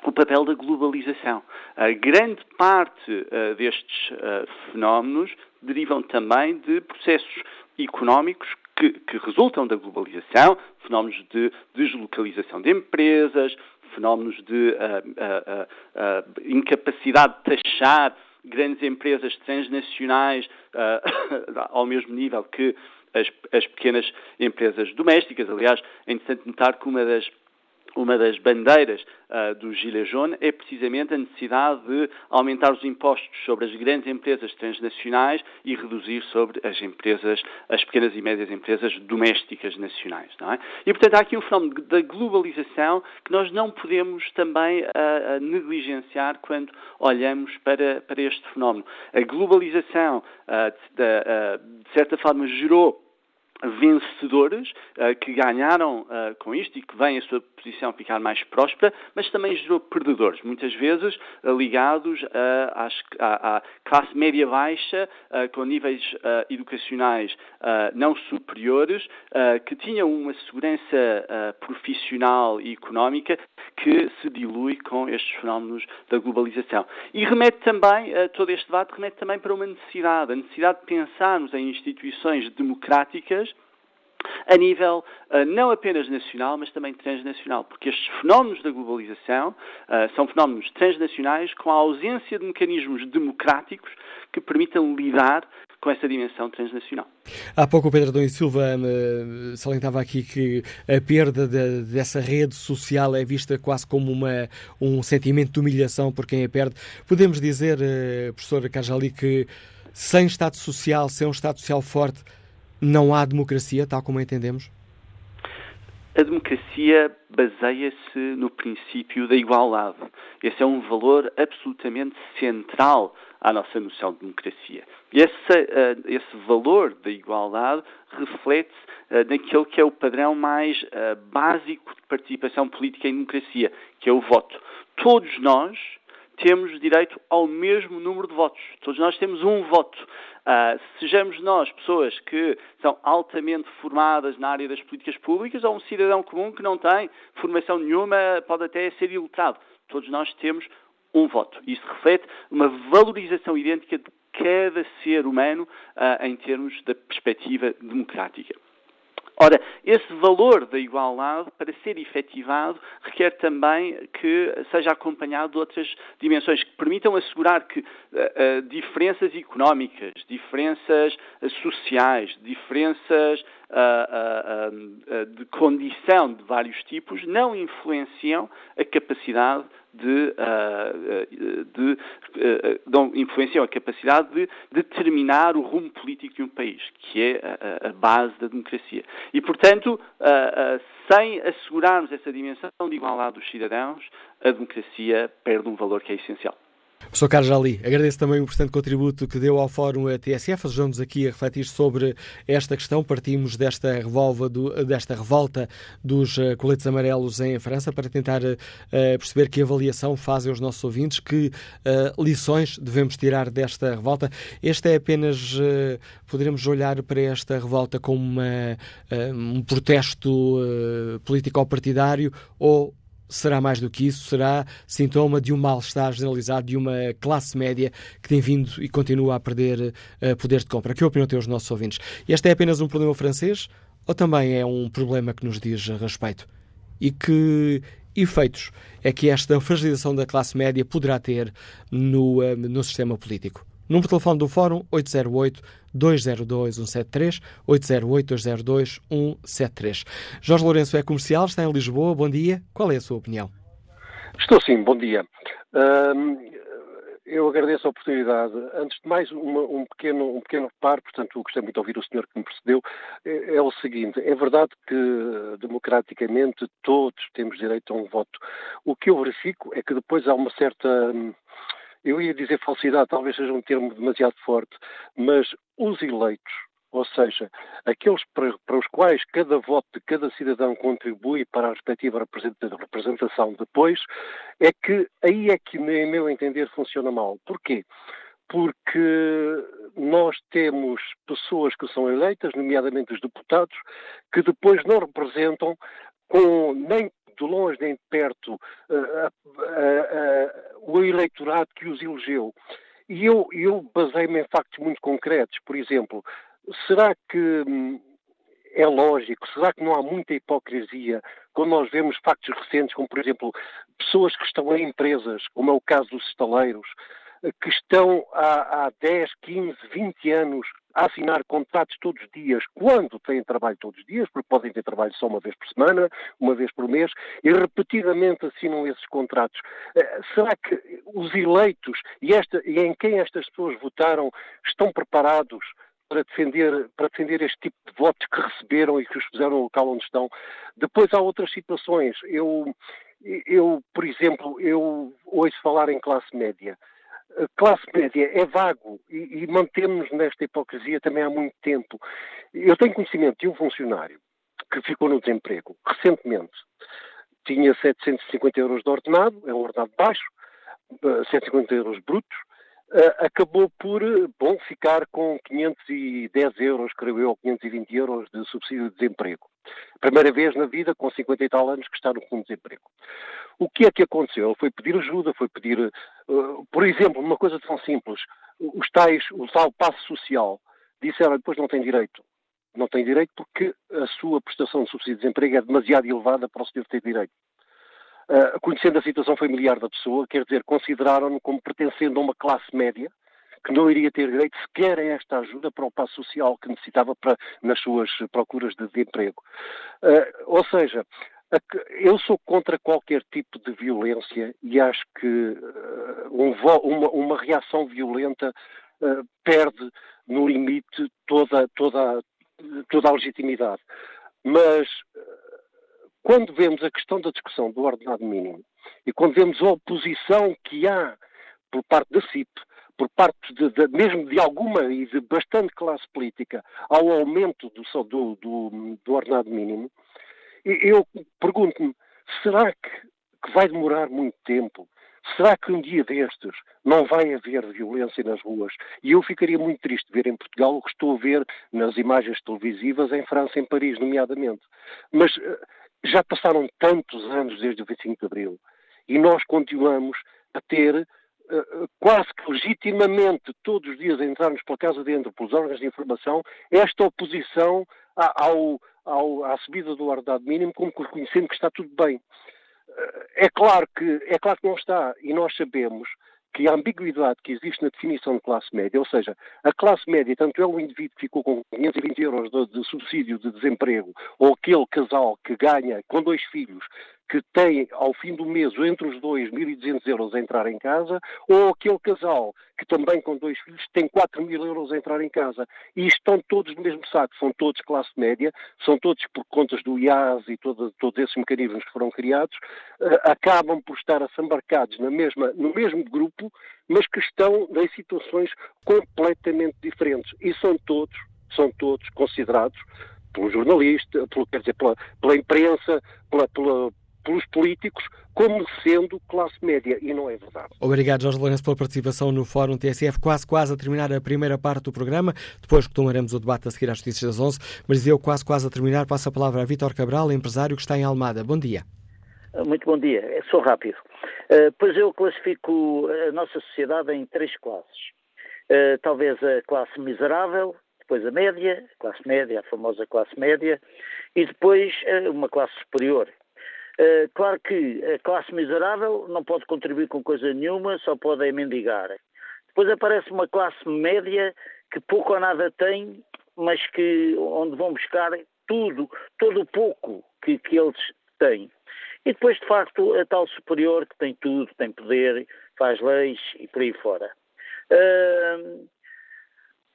O papel da globalização. A grande parte uh, destes uh, fenómenos derivam também de processos económicos que, que, resultam da globalização, fenómenos de deslocalização de empresas, fenómenos de uh, incapacidade de taxar grandes empresas transnacionais ao mesmo nível que as, as pequenas empresas domésticas. Aliás, é interessante notar que uma das uma das bandeiras uh, do Gilets Jaunes é precisamente a necessidade de aumentar os impostos sobre as grandes empresas transnacionais e reduzir sobre as empresas, as pequenas e médias empresas domésticas nacionais. É? E, portanto, há aqui um fenómeno da globalização que nós não podemos também uh, negligenciar quando olhamos para, para este fenómeno. A globalização, uh, de, de certa forma, gerou vencedores uh, que ganharam uh, com isto e que vêm a sua posição ficar mais próspera, mas também gerou perdedores, muitas vezes uh, ligados à, classe média baixa, com níveis educacionais não superiores, que tinham uma segurança profissional e económica que se dilui com estes fenómenos da globalização. E remete também, todo este debate remete também para uma necessidade, a necessidade de pensarmos em instituições democráticas a nível uh, não apenas nacional, mas também transnacional, porque estes fenómenos da globalização uh, são fenómenos transnacionais com a ausência de mecanismos democráticos que permitam lidar com essa dimensão transnacional. Há pouco o Pedro Adão e Silva uh, salientava aqui que a perda de, dessa rede social é vista quase como uma, um sentimento de humilhação por quem a perde. Podemos dizer, uh, professora Cajali, que sem Estado Social, sem um Estado Social forte, não há democracia, tal como a entendemos? A democracia baseia-se no princípio da igualdade. Esse é um valor absolutamente central à nossa noção de democracia. Esse, uh, esse valor da igualdade reflete-se uh, naquele que é o padrão mais uh, básico de participação política em democracia, que é o voto. Todos nós temos direito ao mesmo número de votos. Todos nós temos um voto. Uh, sejamos nós pessoas que são altamente formadas na área das políticas públicas ou um cidadão comum que não tem formação nenhuma, pode até ser iletrado. Todos nós temos um voto. Isso reflete uma valorização idêntica de cada ser humano uh, em termos da perspectiva democrática. Ora, esse valor da igualdade, para ser efetivado, requer também que seja acompanhado de outras dimensões que permitam assegurar que uh, uh, diferenças económicas, diferenças uh, sociais, diferenças de condição de vários tipos não influenciam a capacidade de, de, de, influenciam a capacidade de determinar o rumo político de um país, que é a, a base da democracia. E, portanto, sem assegurarmos essa dimensão de igualdade dos cidadãos, a democracia perde um valor que é essencial. Professor Carlos Jali, agradeço também o importante contributo que deu ao Fórum TSF. Ajudamos aqui a refletir sobre esta questão. Partimos desta revolva, do, desta revolta dos uh, coletes amarelos em França para tentar uh, perceber que avaliação fazem os nossos ouvintes, que uh, lições devemos tirar desta revolta. Este é apenas, poderemos olhar para esta revolta como uma, um protesto político-partidário ou será mais do que isso, será sintoma de um mal-estar generalizado de uma classe média que tem vindo e continua a perder uh, poder de compra. Que opinião têm os nossos ouvintes? Este é apenas um problema francês ou também é um problema que nos diz respeito? E que efeitos é que esta fragilização da classe média poderá ter no, uh, no sistema político? Número de telefone do Fórum 808-202-173, 808-202-173. Jorge Lourenço é comercial, está em Lisboa. Bom dia. Qual é a sua opinião? Estou sim, bom dia. eu agradeço a oportunidade. Antes de mais, uma, um, pequeno, um pequeno reparo, portanto, gostei muito de ouvir o senhor que me precedeu. É, é o seguinte: é verdade que democraticamente todos temos direito a um voto. O que eu verifico é que depois há uma certa eu ia dizer falsidade, talvez seja um termo demasiado forte, mas os eleitos, ou seja, aqueles para, para, os quais cada voto de cada cidadão contribui para a respectiva representação depois, é que aí é que, em meu entender, funciona mal. Porquê? Porque nós temos pessoas que são eleitas, nomeadamente os deputados, que depois não representam com, nem de longe nem de perto uh, uh, o eleitorado que os elegeu. E eu, eu baseio-me em factos muito concretos. Por exemplo, será que hum, é lógico, será que não há muita hipocrisia quando nós vemos factos recentes, como por exemplo pessoas que estão em empresas, como é o caso dos estaleiros, que estão há, há 10, 15, 20 anos a assinar contratos todos os dias, quando têm trabalho todos os dias, porque podem ter trabalho só uma vez por semana, uma vez por mês, e repetidamente assinam esses contratos. Eh, será que os eleitos e, esta, e em quem estas pessoas votaram estão preparados para defender, para defender este tipo de votos que receberam e que os fizeram no local onde estão? Depois há outras situações. Eu, eu por exemplo, eu ouço falar em classe média classe média é vago e, e mantemos nesta hipocrisia também há muito tempo. Eu tenho conhecimento de um funcionário que ficou no desemprego recentemente. Tinha 750 euros de ordenado, é um ordenado baixo, 150 eh, euros brutos, uh, acabou por, bom, ficar com 510 euros, creio eu, ou 520 euros de subsídio de desemprego. Primeira vez na vida, com 50 e tal anos, que está no fundo de desemprego. O que é que aconteceu? Ele foi pedir ajuda, foi pedir, uh, por exemplo, uma coisa tão simples, os tais, o tal passo social, disseram depois não tem direito. Não tem direito porque a sua prestação de subsídio de desemprego é demasiado elevada para o senhor ter direito. Uh, conhecendo a situação familiar da pessoa, quer dizer, consideraram-no como pertencendo a uma classe média, que não iria ter direito sequer a esta ajuda para o passo social que necessitava para, nas suas procuras de, de emprego. Uh, ou seja, eu sou contra qualquer tipo de violência e acho que uh, um, uma, uma, reação violenta uh, perde, no limite, toda, toda, toda a legitimidade. Mas quando vemos a questão da discussão do ordenado mínimo e quando vemos a oposição que há por parte da CIP, por parte de, de, mesmo de alguma e de bastante classe política ao aumento do, do, do, do ordenado mínimo, eu pergunto-me, será que, que vai demorar muito tempo? Será que um dia destes não vai haver violência nas ruas? E eu ficaria muito triste ver em Portugal o que estou a ver nas imagens televisivas em França, em Paris, nomeadamente. Mas eh, já passaram tantos anos desde o 25 de Abril e nós continuamos a ter quase que legitimamente todos os dias a entrarmos pela casa dentro, pelos órgãos de informação, esta oposição ao, ao, à subida do ordenado mínimo como reconhecendo que está tudo bem. Uh, é claro que é claro que não está e nós sabemos que a ambiguidade que existe na definição de classe média, ou seja, a classe média, tanto é o indivíduo que ficou com 520 euros de, de subsídio de desemprego, ou aquele casal que ganha com dois filhos que tem, ao fim do mês, entre os dois, 1.200 euros a entrar em casa, ou aquele casal que também com dois filhos tem 4 mil euros a entrar em casa. E estão todos no mesmo saco, são todos classe média, são todos por contas do IAS e todo, todos esses mecanismos que foram criados, uh, acabam por estar assambarcados na mesma, no mesmo grupo, mas que estão em situações completamente diferentes. E são todos, são todos considerados pelo jornalista, pelo, quer dizer, pela, pela imprensa, pela, pela, pelos políticos como sendo classe média, e não é verdade. Obrigado, Jorge Lourenço, pela participação no Fórum TSF. Quase, quase a terminar a primeira parte do programa, depois retomaremos o debate a seguir às notícias das 11, mas eu quase, quase a terminar, passo a palavra a Vítor Cabral, empresário que está em Almada. Bom dia. Muito bom dia. Sou rápido. Uh, pois eu classifico a nossa sociedade em três classes. Uh, talvez a classe miserável, depois a média, a classe média, a famosa classe média, e depois uh, uma classe superior, claro que a classe miserável não pode contribuir com coisa nenhuma, só pode mendigar. Depois aparece uma classe média que pouco ou nada tem, mas que onde vão buscar tudo, todo o pouco que, que eles têm. E depois, de facto, a tal superior que tem tudo, tem poder, faz leis e por aí fora. Uh,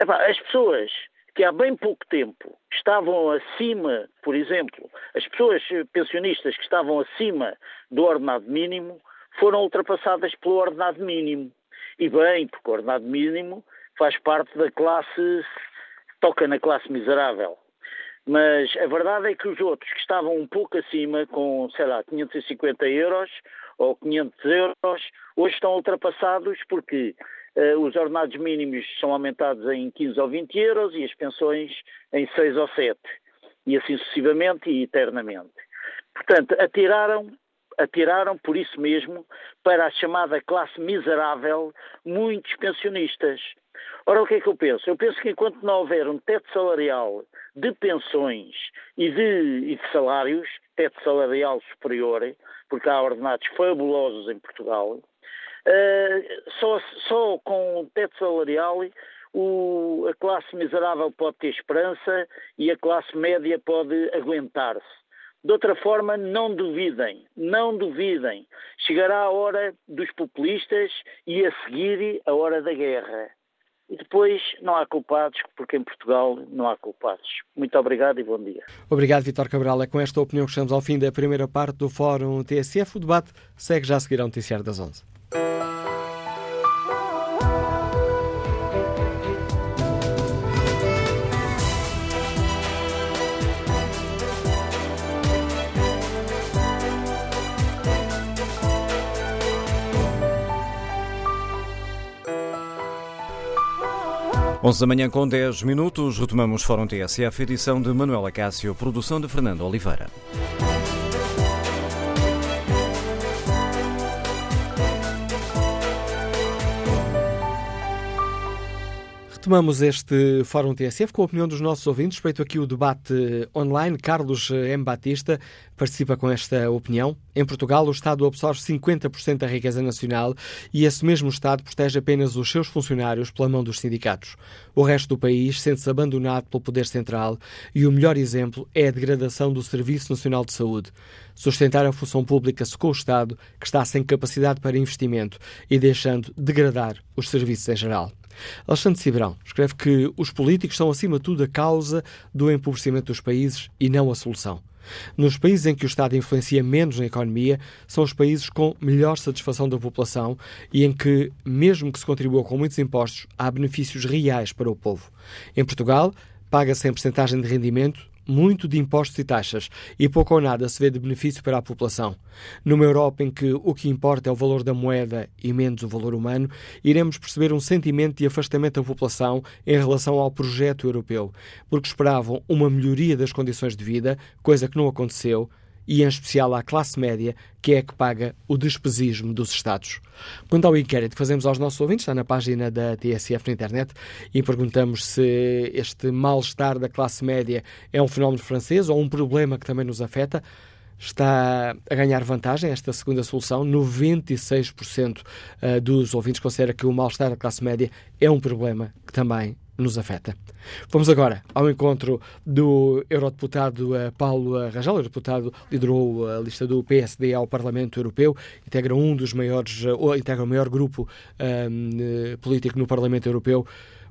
epá, as pessoas que há bem pouco tempo estavam acima, por exemplo, as pessoas pensionistas que estavam acima do ordenado mínimo foram ultrapassadas pelo ordenado mínimo. E bem, porque o ordenado mínimo faz parte da classe, toca na classe miserável. Mas a verdade é que os outros que estavam um pouco acima, com, sei lá, 550 euros ou 500 euros, hoje estão ultrapassados porque os ordenados mínimos são aumentados em 15 ou 20 euros e as pensões em 6 ou 7. E assim sucessivamente e eternamente. Portanto, atiraram, atiraram por isso mesmo para a chamada classe miserável muitos pensionistas. Ora, o que é que eu penso? Eu penso que enquanto não houver um teto salarial de pensões e de, e de salários, teto salarial superior, porque há ordenados fabulosos em Portugal, Uh, só, só com o teto salarial o, a classe miserável pode ter esperança e a classe média pode aguentar-se. De outra forma, não duvidem, não duvidem. Chegará a hora dos populistas e a seguir a hora da guerra. E depois não há culpados, porque em Portugal não há culpados. Muito obrigado e bom dia. Obrigado, Vitor Cabral. É com esta opinião que chegamos ao fim da primeira parte do Fórum TSF. O debate segue já a seguir ao Noticiário das 11. Onze da manhã com 10 minutos, retomamos Fórum TSF, edição de Manuela Cássio, produção de Fernando Oliveira. Retomamos este Fórum TSF com a opinião dos nossos ouvintes. Respeito aqui o debate online. Carlos M. Batista participa com esta opinião. Em Portugal, o Estado absorve 50% da riqueza nacional e esse mesmo Estado protege apenas os seus funcionários pela mão dos sindicatos. O resto do país sente-se abandonado pelo poder central e o melhor exemplo é a degradação do Serviço Nacional de Saúde. Sustentar a função pública com o Estado, que está sem capacidade para investimento e deixando degradar os serviços em geral. Alexandre Cibrão escreve que os políticos são, acima de tudo, a causa do empobrecimento dos países e não a solução. Nos países em que o Estado influencia menos na economia, são os países com melhor satisfação da população e em que, mesmo que se contribua com muitos impostos, há benefícios reais para o povo. Em Portugal, paga-se em percentagem de rendimento muito de impostos e taxas e pouco ou nada se vê de benefício para a população. Numa Europa em que o que importa é o valor da moeda e menos o valor humano, iremos perceber um sentimento de afastamento da população em relação ao projeto europeu, porque esperavam uma melhoria das condições de vida, coisa que não aconteceu, e em especial à classe média, que é a que paga o despesismo dos Estados. Quanto ao inquérito que fazemos aos nossos ouvintes, está na página da TSF na internet e perguntamos se este mal-estar da classe média é um fenómeno francês ou um problema que também nos afeta. Está a ganhar vantagem esta segunda solução. 96% eh, dos ouvintes considera que o mal-estar da classe média é um problema que também nos afeta. Vamos agora ao encontro do eurodeputado eh, Paulo Rangel. O eurodeputado liderou a lista do PSD ao Parlamento Europeu, integra um dos maiores, eh, ou integra o maior grupo um, eh, político no Parlamento Europeu.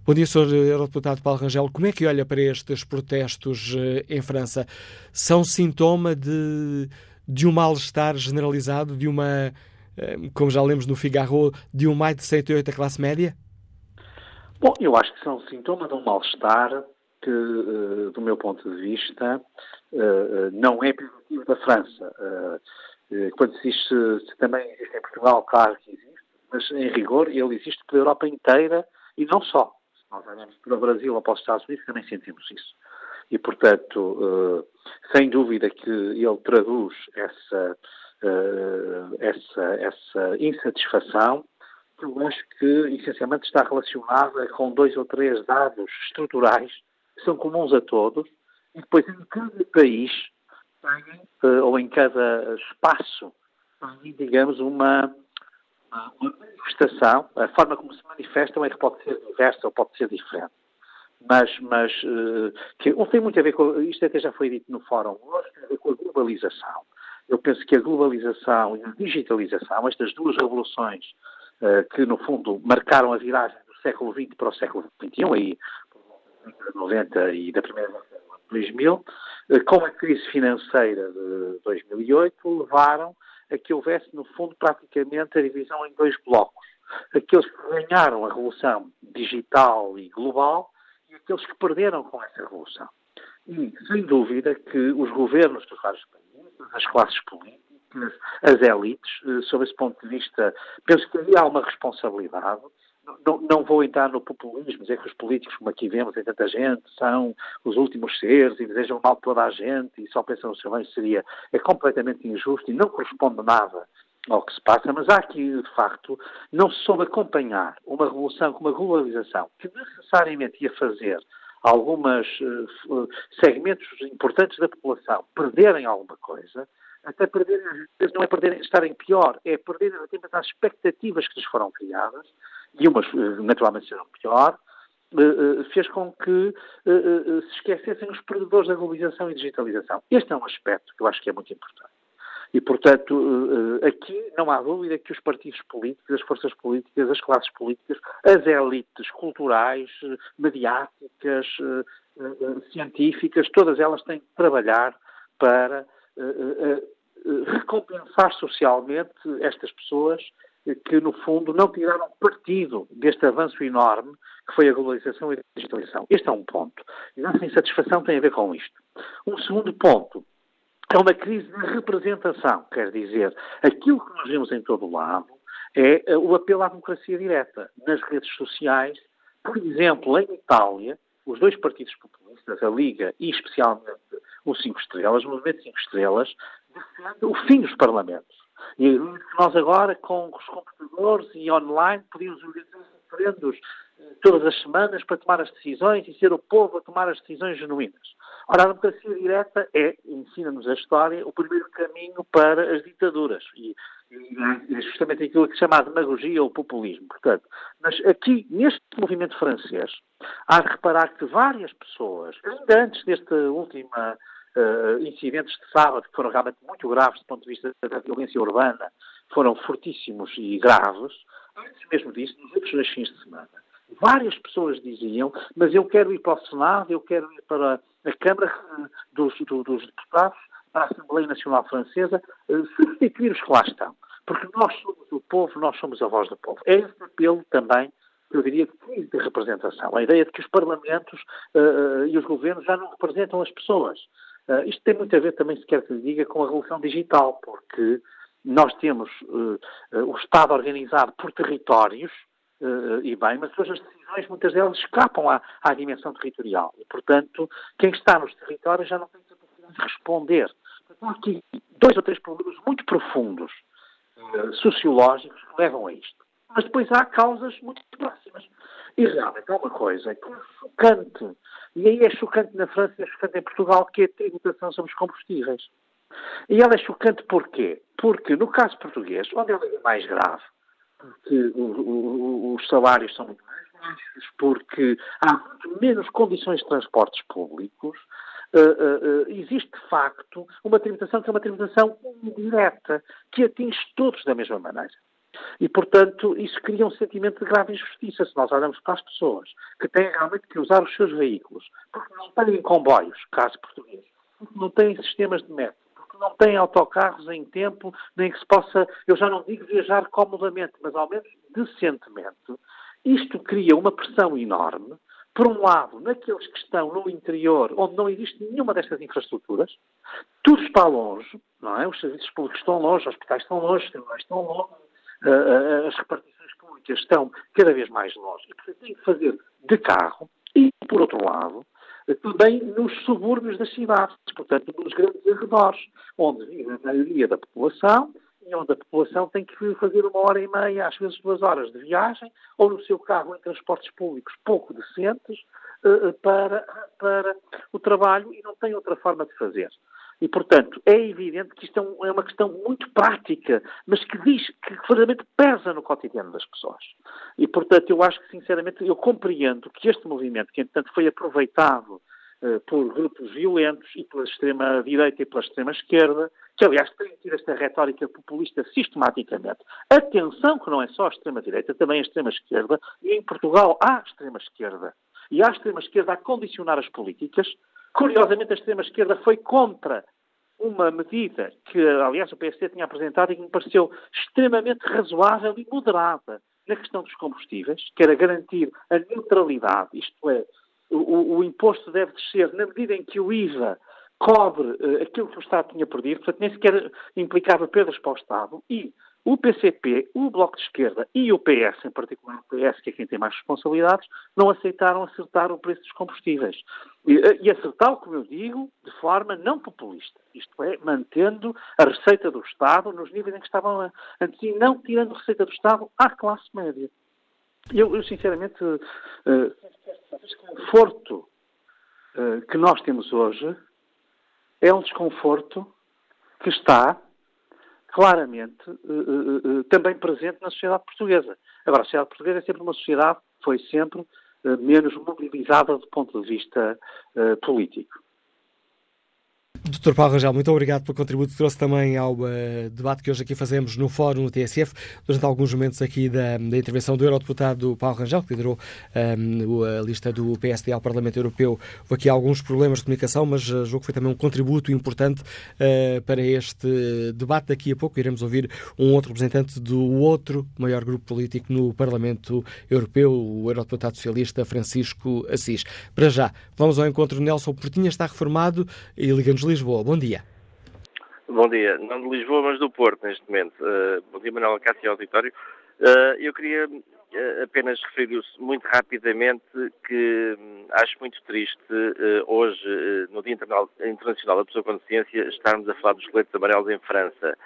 Bom dia, Sr. Eurodeputado Paulo Rangel. Como é que olha para estes protestos em França? São sintoma de, de um mal-estar generalizado, de uma, como já lemos no Figaro, de um mais de 108 da classe média? Bom, eu acho que são sintomas de um mal-estar que, uh, do meu ponto de vista, uh, não é privativo da França. quando existe, também existe em Portugal, claro que existe, mas em rigor ele existe pela Europa inteira e não só. Se nós olhamos para o Brasil ou para os Estados Unidos, também sentimos isso. E, portanto, sem dúvida que ele traduz essa, essa, essa insatisfação eu acho que essencialmente está relacionada com dois ou três dados estruturais que são comuns a todos e depois em cada país tem, eh, ou em cada espaço, tem, digamos, uma, uma manifestação, a forma como se manifestam é que pode ser diversa ou pode ser diferente. Mas, mas uh, que tem muito a ver com, isto até já foi dito no fórum hoje, tem a ver com a globalização. Eu penso que a globalização e a digitalização, estas duas revoluções eh, que, no fundo, marcaram a viragem do século XX para o século XXI, aí, por 90 e da primeira década de 2000, eh, com a crise financeira de 2008, levaram a que houvesse, no fundo, praticamente a divisão em dois blocos. Aqueles que ganharam a revolução digital e global e aqueles que perderam com essa revolução. E, sem dúvida, que os governos dos vários países, as classes políticas, as elites, eh, sob esse ponto de vista, penso que há uma responsabilidade. Não, não, vou entrar no populismo, dizer que os políticos, como aqui vemos em tanta gente, são os últimos seres e desejam mal toda a gente e só pensam no seu bem, seria é completamente injusto e não corresponde nada ao que se passa, mas há aqui, de facto, não se soube acompanhar uma revolução com uma globalização que necessariamente ia fazer alguns uh, segmentos importantes da população perderem alguma coisa, até perderem, não é perderem, estarem pior, é perderem às expectativas que lhes foram criadas, e umas naturalmente serão pior, fez com que se esquecessem os perdedores da globalização e digitalização. Este é um aspecto que eu acho que é muito importante. E, portanto, eh, aqui não há dúvida que os partidos políticos, as forças políticas, as classes políticas, as elites culturais, mediáticas, eh, eh, científicas, todas elas têm que trabalhar para recompensar socialmente estas pessoas que, no fundo, não tiraram partido deste avanço enorme que foi a globalização e a digitalização. Este é um ponto. E a nossa insatisfação tem a ver com isto. Um segundo ponto é uma crise de representação, quer dizer, aquilo que nós vemos em todo o lado é eh, o apelo à democracia direta. Nas redes sociais, por exemplo, em Itália, os dois partidos populistas, a Liga e especialmente o Cinco Estrelas, o Movimento Cinco Estrelas, defendem o fim dos parlamentos. E nós agora, com os computadores e online, podíamos organizar referendos eh, todas as semanas para tomar as decisões e ser o povo a tomar as decisões genuínas. Ora, a democracia direta é, ensina-nos a história, o primeiro caminho para as ditaduras. E, e é justamente aquilo que se chama a demagogia ou populismo. Portanto, mas aqui, neste movimento francês, há de reparar que várias pessoas, ainda antes deste último uh, incidentes de sábado, que foram realmente muito graves do ponto de vista da violência urbana, foram fortíssimos e graves, antes mesmo disso, nos outros dois fins de semana, várias pessoas diziam, mas eu quero ir para o Senado, eu quero ir para a Câmara eh, dos, dos Deputados, para a Assembleia Nacional Francesa, eh, substituir os que lá estão. Porque nós somos o povo, nós somos a voz do povo. É esse apelo também eu diria, de de representação. A ideia de que os parlamentos uh, e os governos já não representam as pessoas. Uh, isto tem muito a ver também, se quer que lhe diga, com a revolução digital, porque nós temos uh, o Estado organizado por territórios, e bem, mas depois as decisões, muitas delas, escapam à, à, dimensão territorial. E, portanto, quem está nos territórios já não tem capacidade de responder. Então, há aqui dois ou três problemas muito profundos, sociológicos, que levam a isto. Mas depois há causas muito próximas. E realmente há uma coisa que é chocante, e aí é chocante na França e é chocante em Portugal, que é a tributação sobre os combustíveis. E ela é chocante porquê? Porque, no caso português, onde ela é mais grave, porque os salários são muito mais baixos, porque há muito menos condições de transportes públicos, uh, uh, uh, existe de facto uma tributação que é uma tributação indireta, que atinge todos da mesma maneira. E, portanto, isso cria um sentimento de grave injustiça se nós olhamos para as pessoas que têm realmente que usar os seus veículos, porque não têm comboios, caso português, porque não têm sistemas de metro, não têm autocarros em tempo, nem que se possa, eu já não digo viajar comodamente, mas ao menos decentemente. Isto cria uma pressão enorme, por um lado, naqueles que estão no interior, onde não existe nenhuma destas infraestruturas, tudo está longe, não é? Os serviços públicos estão longe, os hospitais estão longe, os tribunais estão longe, eh, as repartições públicas estão cada vez mais longe. E, portanto, tem que fazer de carro. E, por outro lado, também nos subúrbios das cidades, portanto, nos grandes arredores, onde a maioria da população e onde a população tem que fazer uma hora e meia, às vezes duas horas de viagem, ou no seu carro em transportes públicos pouco decentes, eh, eh, para, para o trabalho e não tem outra forma de fazer. E, portanto, é evidente que isto é, é uma questão muito prática, mas que diz que verdadeiramente pesa no cotidiano das pessoas. E, portanto, eu acho que, sinceramente, eu compreendo que este movimento, que, entretanto, foi aproveitado uh, por grupos violentos e pela extrema-direita e pela extrema-esquerda, que, aliás, têm tido esta retórica populista sistematicamente. Atenção que não é só a extrema-direita, também a extrema-esquerda, e em Portugal há extrema-esquerda. E há extrema-esquerda a condicionar as políticas, Curiosamente, a extrema-esquerda foi contra uma medida que, aliás, o PSD tinha apresentado e que me pareceu extremamente razoável e moderada na questão dos combustíveis, que era garantir a neutralidade, isto é, o, o imposto deve descer na medida em que o IVA cobre uh, aquilo que o Estado tinha perdido, portanto, nem sequer implicava perdas para o Estado, e o PCP, o Bloco de Esquerda e o PS, em particular o PS, que é quem tem mais responsabilidades, não aceitaram acertar o preço dos combustíveis. E, e acertá-lo, como eu digo, de forma não populista. Isto é, mantendo a receita do Estado nos níveis em que estavam antes e não tirando receita do Estado à classe média. Eu, eu sinceramente, uh, o desconforto uh, que nós temos hoje é um desconforto que está claramente uh, uh, também presente na sociedade portuguesa. Agora, a sociedade portuguesa é sempre uma sociedade, foi sempre, menos mobilizada do ponto de vista político. Dr. Paulo Rangel, muito obrigado pelo contributo que trouxe também ao uh, debate que hoje aqui fazemos no Fórum no TSF, durante alguns momentos aqui da, da intervenção do Eurodeputado Paulo Rangel, que liderou um, ehm, a lista do PSD ao Parlamento Europeu. Houve aqui alguns problemas de comunicação, mas uh, julgo que foi também um contributo importante uh, para este debate. Daqui a pouco iremos ouvir um outro representante do outro maior grupo político no Parlamento Europeu, o Eurodeputado Socialista Francisco Assis. Para já, vamos ao encontro de Nelson Portinha, está reformado e liga-nos Lisboa. Bom dia. Bom dia. Não de Lisboa, mas do Porto, neste momento. Uh, bom dia, Manuel Cássio Auditório. Uh, eu queria uh, apenas referir muito rapidamente que um, acho muito triste hoje, no Dia Internacional da Pessoa com Deficiência, estarmos a falar dos coletes amarelos em França.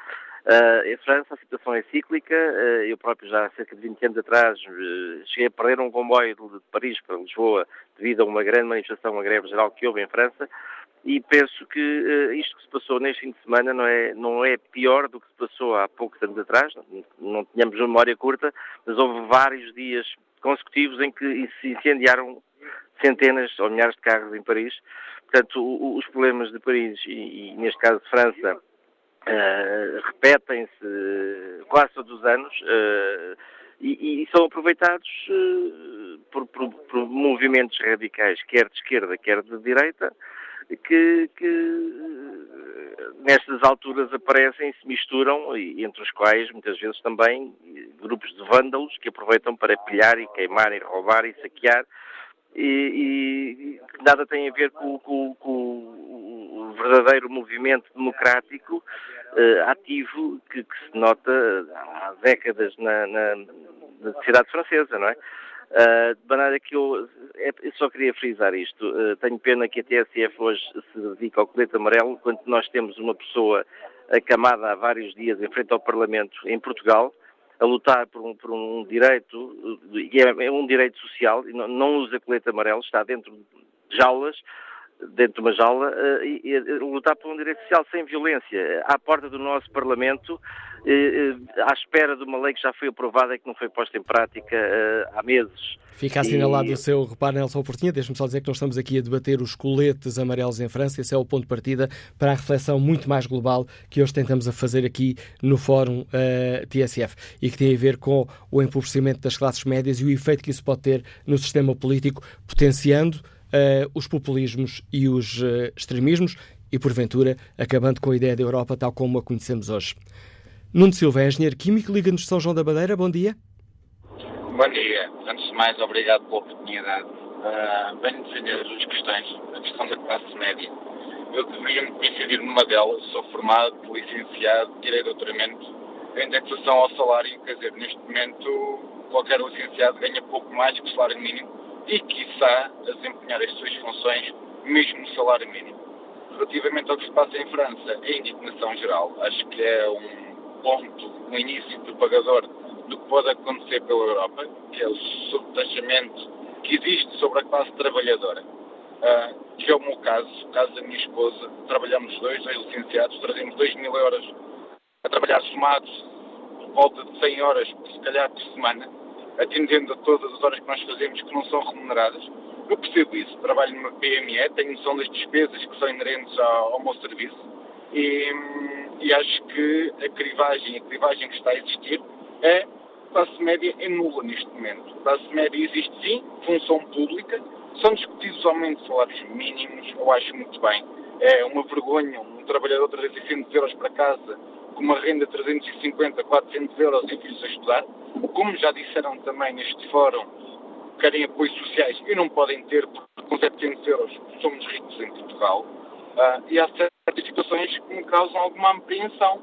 Uh, em França a situação é cíclica. Uh, eu próprio já há cerca de 20 anos atrás uh, cheguei a perder um comboio de, de, Paris para Lisboa devido a uma grande manifestação, uma greve geral que houve em França e penso que uh, isto que se passou neste fim de semana não é, não é pior do que se passou há poucos anos atrás, não, não tínhamos memória curta, mas houve vários dias consecutivos em que se incendiaram centenas ou milhares de carros em Paris. Portanto, o, os problemas de Paris e, e, neste caso de França, uh, repetem-se quase todos os anos. Uh, e, e, são aproveitados uh, por, por, por, movimentos radicais, quer de esquerda, quer de direita, que, que nestas alturas aparecem se misturam, e, entre os quais muitas vezes também grupos de vândalos que aproveitam para pilhar e queimar e roubar e saquear e, nada tem a ver com, com, com o verdadeiro movimento democrático uh, ativo que, que, se nota há décadas na, na, na sociedade francesa, não é? Uh, de maneira que eu, é, eu, só queria frisar isto. Uh, tenho pena que a TSF hoje se dedique ao colete amarelo, quando nós temos uma pessoa acamada há vários dias em frente ao Parlamento em Portugal, a lutar por um, por um direito, e é, é, um direito social, e não, não usa colete amarelo, está dentro de jaulas, dentro de uma jaula uh, e, e, lutar por um direito social sem violência, à porta do nosso Parlamento, uh, à espera de uma lei que já foi aprovada e que não foi posta em prática uh, há meses. Fica assinalado e... o seu reparo, Nelson Portinha. Deixe-me só dizer que nós estamos aqui a debater os coletes amarelos em França. Esse é o ponto de partida para a reflexão muito mais global que hoje tentamos a fazer aqui no Fórum TSF e que tem a ver com o empobrecimento das classes médias e o efeito que isso pode ter no sistema político, potenciando uh, os populismos e os uh, extremismos e, porventura, acabando com a ideia da Europa tal como a conhecemos hoje. Nuno Silva é engenheiro químico, Liga-nos de São João da Madeira. Bom dia. Bom dia. Antes de mais, obrigado pela oportunidade. Uh, venho defender duas questões. A questão da classe média. Eu deveria coincidir numa delas. Sou formado, licenciado, tirei doutoramento. A indexação ao salário, quer dizer, neste momento, qualquer licenciado ganha pouco mais que o salário mínimo e, quiçá, a desempenhar as suas funções, mesmo no salário mínimo. Relativamente ao que se passa em França, a indignação geral, acho que é um ponto, um início propagador do que pode acontecer pela Europa, que é o subtaxamento que existe sobre a classe trabalhadora. Uh, que é o meu caso, o caso da minha esposa, trabalhamos dois, dois licenciados, trazemos 2 mil euros a trabalhar somados, por volta de 100 horas, se calhar, por semana, atendendo a todas as horas que nós fazemos que não são remuneradas. Eu percebo isso, trabalho numa PME, tenho noção das despesas que são inerentes ao, ao meu serviço e, e, acho que a crivagem, a crivagem que está a existir é classe média é nula neste momento. A classe média existe sim, função pública, são discutidos aumentos de salários mínimos, eu acho muito bem. É uma vergonha um trabalhador trazer 600 euros para casa com uma renda de 350, 400 euros e filhos a estudar. Como já disseram também neste fórum, querem apoios sociais e não podem ter, porque com 700 euros somos ricos em Portugal. Uh, e há certas situações que me causam alguma apreensão,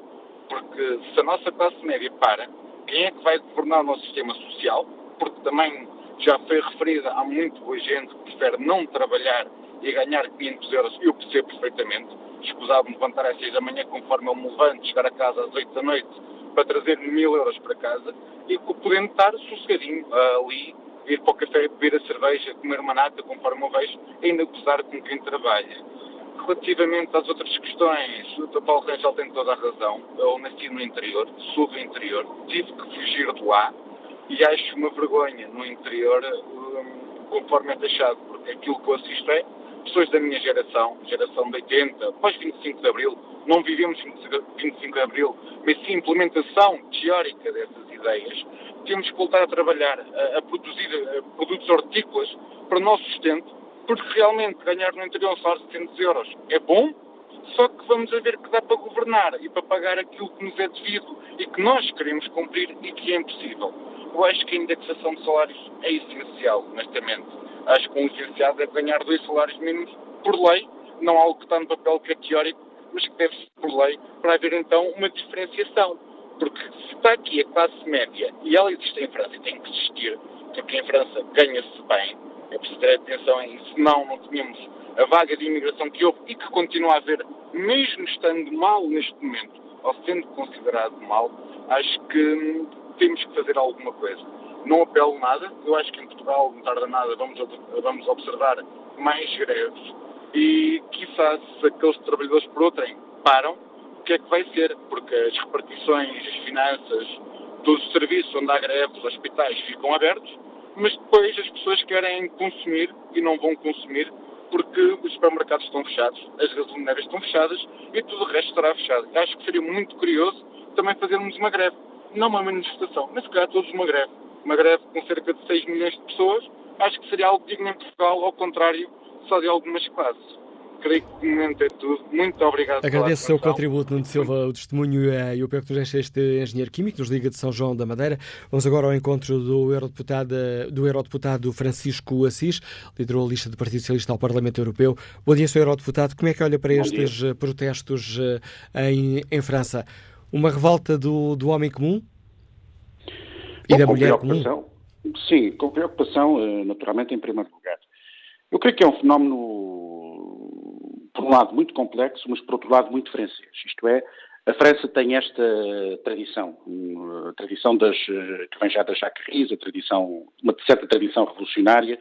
porque se a nossa classe média para, quem é que vai governar o nosso sistema social? Porque também já foi referida, há muito boa gente que prefere não trabalhar e ganhar 500 euros, eu percebo perfeitamente. Escusava-me levantar às 6 da manhã conforme eu me levanto, chegar a casa às 8 da noite para trazer mil euros para casa e podendo estar sossegadinho uh, ali, ir para o café, beber a cerveja, comer uma nata, conforme eu vejo, ainda gozar com quem trabalha. relativamente às outras questões, o Dr. Paulo Rangel tem toda a razão. Eu nasci no interior, sou do interior, tive que fugir de lá e acho uma vergonha no interior, um, conforme é taxado, porque aquilo que eu assisto é pessoas da minha geração, geração de 80, pós 25 de Abril, não vivemos 25 de Abril, mas sim implementação teórica dessas ideias, temos que voltar a trabalhar, a, a produzir a produtos hortícolas para o nosso sustento, porque realmente ganhar no interior de 700 euros é bom, só que vamos a ver que dá para governar e para pagar aquilo que nos é devido e que nós queremos cumprir e que é impossível. Eu acho que a indexação de salários é essencial, honestamente. Acho que um licenciado deve ganhar dois salários mínimos por lei, não algo que está no papel que é teórico, mas que deve ser por lei, para haver então uma diferenciação. Porque se está aqui a classe média, e ela existe em França e tem que existir, porque em França ganha-se bem, é preciso ter atenção em senão não tínhamos a vaga de imigração que houve e que continua a haver, mesmo estando mal neste momento, ou sendo considerado mal, acho que hum, temos que fazer alguma coisa. Não apelo nada, eu acho que em Portugal, não tarda nada, vamos, vamos observar mais greves e, quizás, se aqueles trabalhadores por outrem param, o que é que vai ser? Porque as repartições, as finanças, todos os serviços onde há greves, os hospitais ficam abertos, mas depois as pessoas querem consumir e não vão consumir porque os supermercados estão fechados, as gasolineras estão fechadas e tudo o resto estará fechado. Acho que seria muito curioso também fazermos uma greve. Não uma manifestação, mas se calhar todos uma greve. Uma greve com cerca de 6 milhões de pessoas, acho que seria algo digno em Portugal, ao contrário só de algumas classes creio que no momento é tudo. Muito obrigado. Agradeço o seu contributo, Nuno Silva, o testemunho eh, e o que tu este engenheiro químico nos Liga de São João da Madeira. Vamos agora ao encontro do eurodeputado, do eurodeputado Francisco Assis, liderou a lista do Partido Socialista ao Parlamento Europeu. Bom dia, Sr. Eurodeputado. Como é que olha para estes eh, protestos eh, em, em França? Uma revolta do, do homem comum? E Bom, da mulher comum? Sim, com preocupação, naturalmente, em primeiro lugar. Eu creio que é um fenómeno, por um lado, muito complexo, mas por outro lado, muito francês. Isto é, a França tem esta tradição, a tradição das, que vem já das Jacqueries, a tradição, uma certa tradição revolucionária,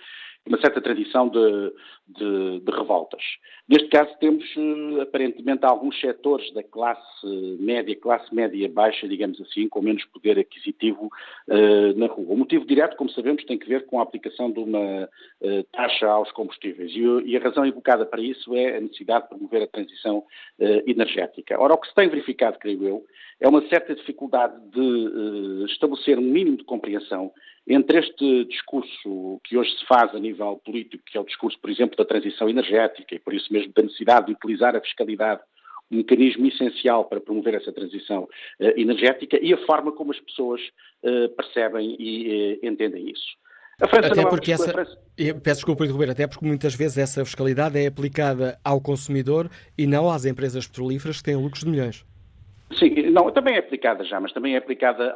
uma certa tradição de, de, de, revoltas. Neste caso temos eh, aparentemente alguns setores da classe média, classe média baixa, digamos assim, com menos poder aquisitivo uh, na rua. O motivo direto, como sabemos, tem que ver com a aplicação de uma uh, taxa aos combustíveis e, e, a razão evocada para isso é a necessidade de promover a transição uh, energética. Ora, o que se tem verificado, creio eu, é uma certa dificuldade de estabelecer um mínimo de compreensão entre este discurso que hoje se faz a nível político, que é o discurso, por exemplo, da transição energética e por isso mesmo da necessidade de utilizar a fiscalidade um mecanismo essencial para promover essa transição uh, energética e a forma como as pessoas uh, percebem e uh, entendem isso. até porque é essa, França... peço desculpa interromper, até porque muitas vezes essa fiscalidade é aplicada ao consumidor e não às empresas petrolíferas que têm lucros de milhões. Sim, não, também é aplicada já, mas também é aplicada,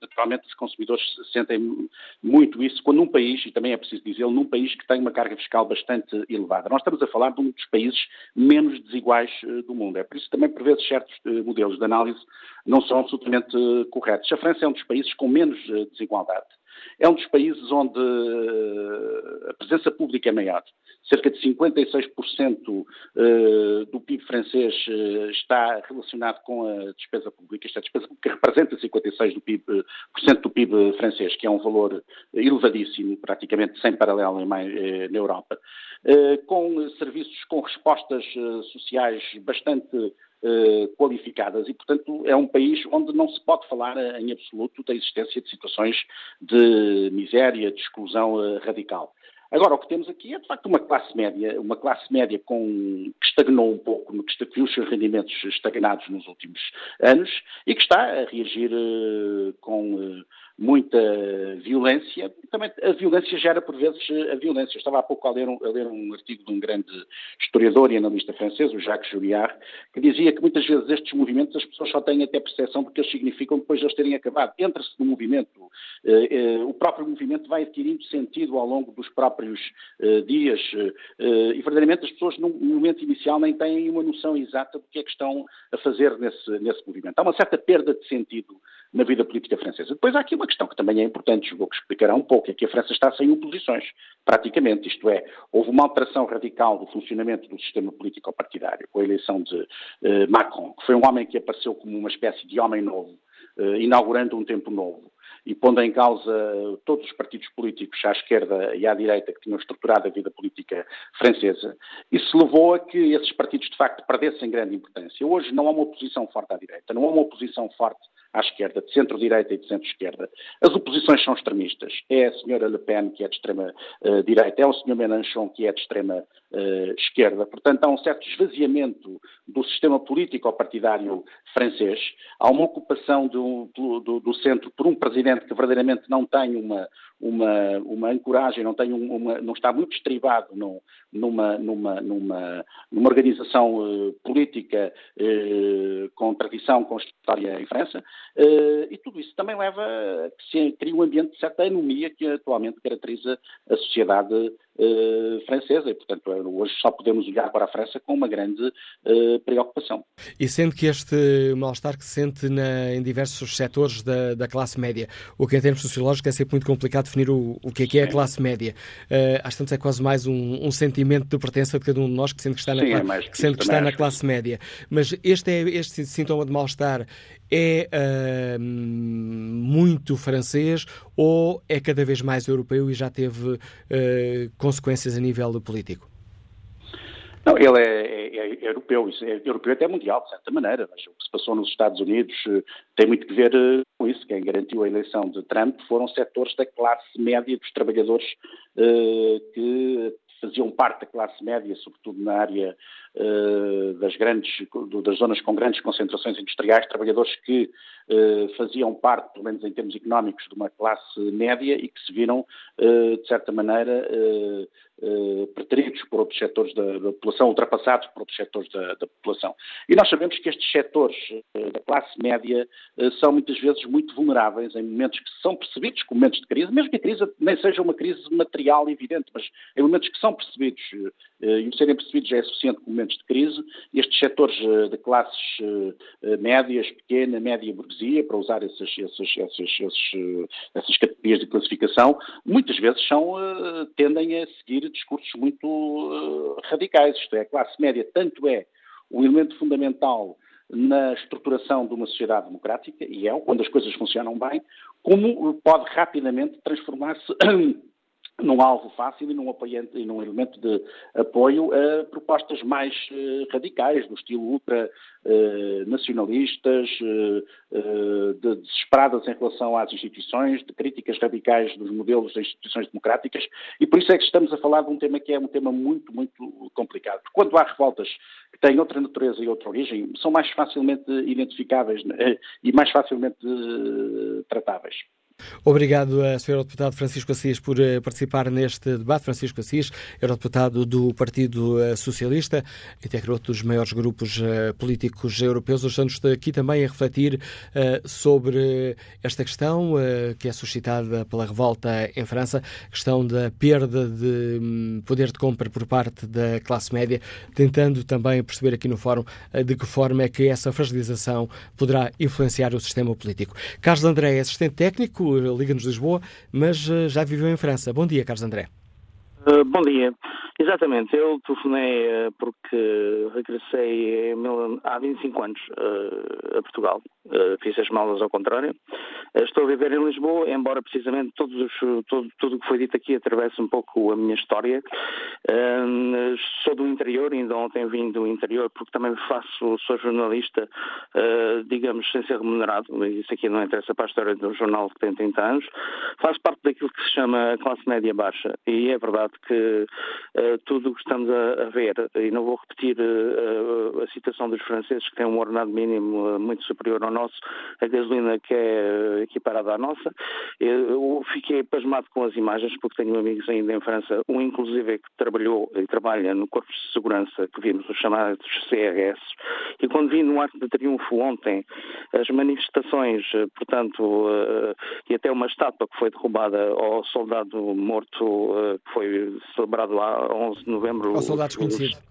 naturalmente os consumidores sentem muito isso, quando um país, e também é preciso dizê-lo, num país que tem uma carga fiscal bastante elevada. Nós estamos a falar de um dos países menos desiguais eh, do mundo. É por isso também, por vezes, certos eh, modelos de análise não são absolutamente eh, corretos. A França é um dos países com menos desigualdade. É um dos países onde a presença pública é maior. Cerca de 56% eh, do PIB francês eh, está relacionado com a despesa pública. Esta despesa pública representa 56% do PIB, do PIB francês, que é um valor elevadíssimo, praticamente sem paralelo na Europa. Com serviços, com respostas sociais bastante eh, qualificadas e, portanto, é um país onde não se pode falar eh, em absoluto da existência de situações de miséria, de exclusão eh, radical. Agora, o que temos aqui é, de facto, uma classe média, uma classe média com, que estagnou um pouco, que viu os seus rendimentos estagnados nos últimos anos e que está a reagir uh, com uh, muita violência. Também a violência gera, por vezes, a violência. Eu estava há pouco a ler, um, a ler um artigo de um grande historiador e analista francês, o Jacques Julliard, que dizia que muitas vezes estes movimentos as pessoas só têm até percepção do que eles significam depois de eles terem acabado. Entra-se no movimento, eh, eh, o próprio movimento vai adquirindo sentido ao longo dos próprios eh, dias eh, e verdadeiramente as pessoas no momento inicial nem têm uma noção exata do que é que estão a fazer nesse, nesse movimento. Há uma certa perda de sentido na vida política francesa. Depois há aqui uma questão que também é importante, julgo que explicará um pouco, é que a França está sem oposições, praticamente, isto é, houve uma alteração radical do funcionamento do sistema político-partidário com a eleição de uh, Macron, que foi um homem que apareceu como uma espécie de homem novo, uh, inaugurando um tempo novo e pondo em causa todos os partidos políticos à esquerda e à direita que tinham estruturado a vida política francesa, isso levou a que esses partidos de facto perdessem grande importância. Hoje não há uma oposição forte à direita, não há uma oposição forte à esquerda, de centro-direita e de centro-esquerda. As oposições são extremistas. É a senhora Le Pen, que é de extrema-direita, uh, é o senhor Mélenchon, que é de extrema-esquerda. Uh, Portanto, há um certo esvaziamento do sistema político-partidário francês. Há uma ocupação do, do, do, centro por um presidente que verdadeiramente não tem uma, uma, uma ancoragem, não, tem uma, não está muito estribado numa, numa, numa, numa organização uh, política uh, com tradição, história em França, uh, e tudo isso também leva a que se crie um ambiente de certa anomia que atualmente caracteriza a sociedade francesa, e portanto hoje só podemos olhar para a França com uma grande preocupação. E sendo que este mal-estar que se sente na, em diversos setores da, da, classe média, o que em termos sociológicos é sempre muito complicado definir o, o que é que é a classe média, às tantas é quase mais um, um sentimento sentimento de pertença de cada um de nós que sente que está na, Sim, é que sente que está na classe média. Mas este, é, este sintoma de mal-estar é uh, muito francês ou é cada vez mais europeu e já teve uh, consequências a nível político? Não, ele é, é, é, europeu, é europeu até mundial, de certa maneira. O que se passou nos Estados Unidos uh, tem muito que ver uh, com isso. Quem garantiu a eleição de Trump foram setores da classe média dos trabalhadores que faziam parte da classe média, sobretudo na área uh, das grandes, das zonas com grandes concentrações industriais, trabalhadores que uh, faziam parte, pelo menos em termos económicos, de uma classe média e que se viram, uh, de certa maneira, preteridos por outros setores da, da, população, ultrapassados por outros setores da, da, população. E nós sabemos que estes setores da classe média são muitas vezes muito vulneráveis em momentos que são percebidos como momentos de crise, mesmo que a crise nem seja uma crise material evidente, mas em momentos que são percebidos, e o serem percebidos já é suficiente como momentos de crise, estes setores de classes médias, pequena, média burguesia, para usar essas, essas, essas, essas categorias de classificação, muitas vezes são, tendem a seguir discursos muito radicais, isto é, a classe média tanto é o elemento fundamental na estruturação de uma sociedade democrática, e é quando as coisas funcionam bem, como pode rapidamente transformar-se num alvo fácil e num, apoiante, e num elemento de apoio a propostas mais uh, radicais, do estilo ultra uh, nacionalistas, uh, de, desesperadas em relação às instituições, de críticas radicais dos modelos das instituições democráticas, e por isso é que estamos a falar de um tema que é um tema muito, muito complicado. Porque quando há revoltas que têm outra natureza e outra origem, são mais facilmente identificáveis né, e mais facilmente tratáveis. Obrigado, Sr. Deputado Francisco Assis, por uh, participar neste debate. Francisco Assis, Eurodeputado do Partido uh, Socialista, integra outro dos maiores grupos uh, políticos europeus. Hoje estamos aqui também a refletir sobre esta questão que é suscitada pela revolta em França, questão da perda de um, poder de compra por parte da classe média, tentando também perceber aqui no fórum de que forma é que essa fragilização poderá influenciar o sistema político. Carlos André assistente técnico Liga-nos Lisboa, mas eh, já viveu em França. Bom dia, Carlos André. Uh, bom dia. Exatamente, eu telefonei uh, porque regressei há 25 anos uh, a Portugal. fiz as malas ao contrário. estou a viver em Lisboa, embora precisamente todos os, todo, tudo o que foi dito aqui atravesse um pouco a minha história. sou do interior, ainda ontem vim do interior, porque também faço, sou jornalista, digamos, sem ser remunerado. Isso aqui não interessa para a história do jornal que tem 30 anos. Faço parte daquilo que se chama classe média baixa. E é verdade verdade que uh, tudo o que estamos a, a, ver, e não vou repetir uh, a citação dos franceses que têm um ordenado mínimo muito superior ao nosso, a gasolina que é equiparada à nossa, eu fiquei pasmado com as imagens porque tenho amigos ainda em França, um inclusive que trabalhou e trabalha no Corpo de Segurança, que vimos os chamados CRS, e quando vi no Arco de Triunfo ontem as manifestações, portanto, e até uma estátua que foi derrubada ao soldado morto que foi celebrado lá 11 de novembro. Ao soldado desconhecido.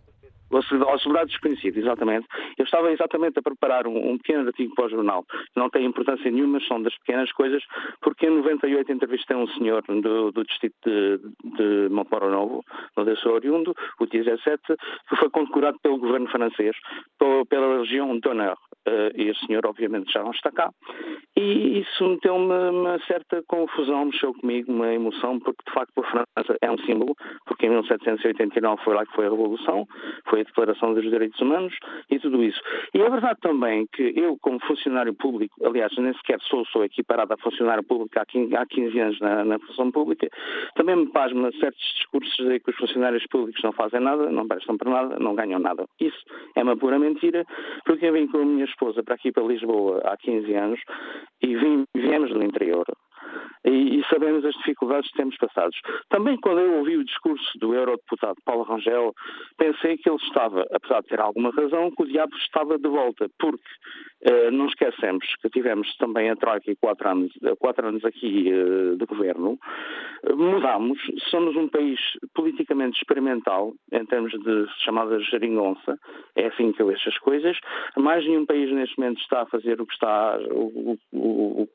A celebridade desconhecida, exatamente. Eu estava exatamente a preparar um, um pequeno artigo para o jornal. Não tem importância nenhuma, são das pequenas coisas, porque em 98 entrevistei um senhor do, do distrito de, de Montmoro Novo, onde eu sou oriundo, o dia 17, que foi condecorado pelo governo francês, pela região d'honneur. Uh, e o senhor, obviamente, já não está cá. E isso meteu-me uma certa confusão, mexeu comigo, uma emoção, porque de facto a França é um símbolo, porque em 1789 foi lá que foi a Revolução, foi a Declaração dos Direitos Humanos e tudo isso. E é verdade também que eu, como funcionário público, aliás, nem sequer sou, sou equiparado a funcionário público há 15, há 15 anos na, na função pública, também me pasma certos discursos de que os funcionários públicos não fazem nada, não prestam para nada, não ganham nada. Isso é uma pura mentira, porque eu vim com a minha esposa para aqui, para Lisboa, há 15 anos, e vim, viemos do interior e, e, sabemos as dificuldades que temos passados. Também quando eu ouvi o discurso do eurodeputado Paulo Rangel, pensei que ele estava, apesar de ter alguma razão, que o diabo estava de volta, porque eh, não esquecemos que tivemos também a Troika e quatro anos, quatro anos aqui eh, de governo, mudamos, somos um país politicamente experimental, em termos de chamada geringonça, é assim que eu vejo as coisas, mais nenhum país neste momento está a fazer o que está o, o, o,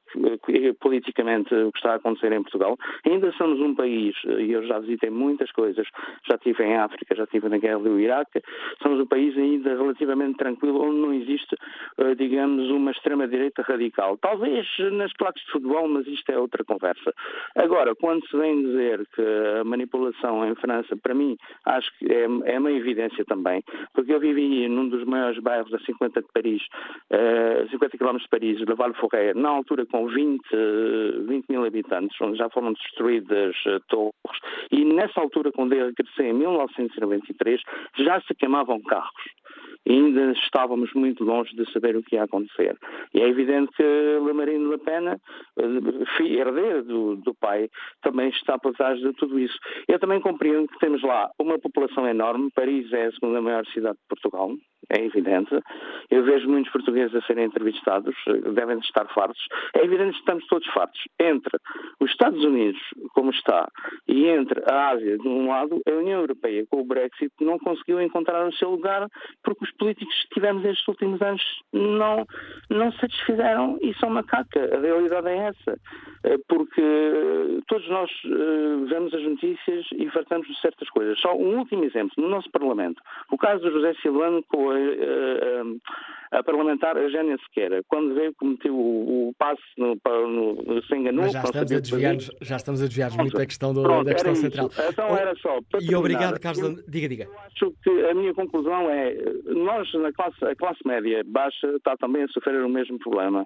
politicamente o que está a acontecer em Portugal. Ainda somos um país, e eu já visitei muitas coisas, já estive em África, já estive na guerra do Iraque, somos um país ainda relativamente tranquilo, onde não existe, eh, digamos, uma extrema-direita radical. Talvez nas plaques de futebol, mas isto é outra conversa. Agora, quando se vem dizer que a manipulação em França, para mim, acho que é, é uma evidência também, porque eu vivi num dos maiores bairros a 50 de Paris, uh, 50 km de Paris, Le Val-Forêt, na altura com 20, 20 mil habitantes, onde já foram destruídas uh, torres, e nessa altura, quando eu regressei em 1993, já se queimavam carros ainda estávamos muito longe de saber o que ia acontecer. E é evidente que Le Marine Le Pen, eh, herdeiro do, do pai, também está por trás de tudo isso. Eu também compreendo que temos lá uma população enorme, Paris é a segunda maior cidade de Portugal, é evidente. Eu vejo muitos portugueses a serem entrevistados, devem estar fartos. É evidente que estamos todos fartos. Entre os Estados Unidos, como está, e entre a Ásia, de um lado, a União Europeia, com o Brexit, não conseguiu encontrar o seu lugar porque os políticos que tivemos nestes últimos anos não, não satisfizeram e são macaca. A realidade é essa. Eh, porque todos nós uh, vemos as notícias e fartamos de certas coisas. Só um último exemplo, no nosso Parlamento. O caso do José Silvano com a, a, a parlamentar Eugénia Sequeira, quando veio cometeu o, o passe no, no, no, enganou. já, estamos a desviar já estamos a desviar muito da questão, do, Pronto, da questão central. Então era só. E obrigado, Carlos. Diga, diga. Eu acho que a minha conclusão é: nós, na classe, a classe média baixa, está também a sofrer o mesmo problema.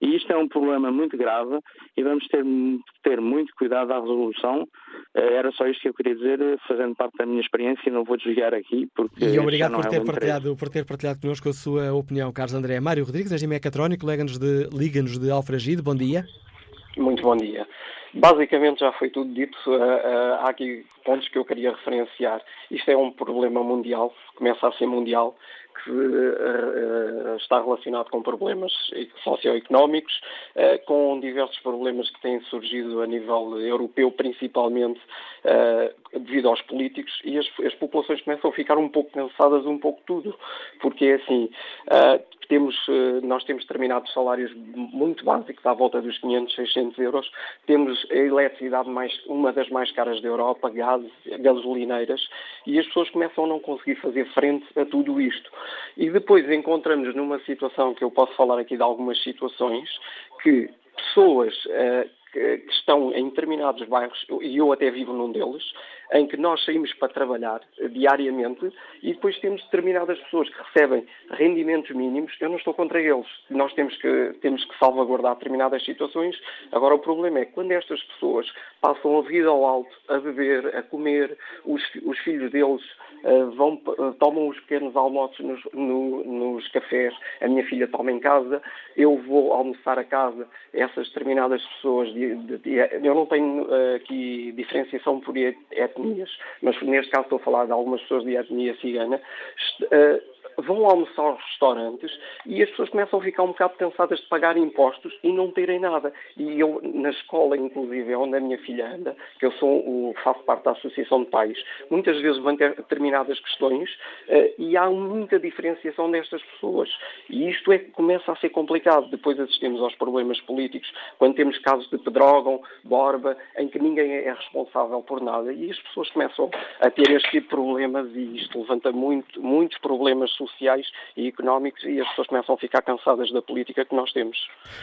E isto é um problema muito grave e vamos ter, ter muito cuidado à resolução. Eh, era só isto que eu queria dizer, fazendo parte da minha experiência, não vou desviar aqui. Porque e obrigado por, é ter partilhado, por ter partilhado connosco a sua opinião, Carlos André. Mário Rodrigues, engenheiro mecatrónico, liga-nos de, liga de Alfragide. Bom dia. Muito bom dia. Basicamente já foi tudo dito. Uh, uh, há aqui pontos que eu queria referenciar. Isto é um problema mundial, começa a ser mundial que uh, está relacionado com problemas socioeconómicos, uh, com diversos problemas que têm surgido a nível europeu, principalmente uh, devido aos políticos, e as, as, populações começam a ficar um pouco cansadas, um pouco tudo, porque é assim, temos, nós temos determinados salários muito básicos, à volta dos 500, 600 euros, temos a eletricidade mais, uma das mais caras da Europa, gás, gasolineiras, e as pessoas começam a não conseguir fazer frente a tudo isto. E depois encontramos numa situação que eu posso falar aqui de algumas situações que pessoas uh, que, estão em determinados bairros, e eu até vivo num deles, em que nós saímos para trabalhar diariamente e depois temos determinadas pessoas que recebem rendimentos mínimos. Eu não estou contra eles. Nós temos que, temos que salvaguardar determinadas situações. Agora, o problema é que quando estas pessoas passam a vida ao alto, a beber, a comer, os, os filhos deles uh, vão, uh, tomam os pequenos almoços nos, no, nos cafés, a minha filha toma em casa, eu vou almoçar a casa, essas determinadas pessoas, eu não tenho uh, aqui diferenciação por etnia, etnias, mas neste caso estou a falar de algumas pessoas de etnia cigana, vão almoçar aos restaurantes e as pessoas começam a ficar um bocado cansadas de pagar impostos e não terem nada. E eu, na escola, inclusive, onde a minha filha anda, que eu sou, o, faço parte da Associação de Pais, muitas vezes vão ter determinadas questões uh, e há muita diferenciação destas pessoas. E isto é que começa a ser complicado. Depois assistimos aos problemas políticos, quando temos casos de Pedrógão, Borba, em que ninguém é responsável por nada. E as pessoas começam a ter este tipo de problemas e isto levanta muito, muitos problemas sociais e económicos e as pessoas começam a ficar cansadas da política que nós temos.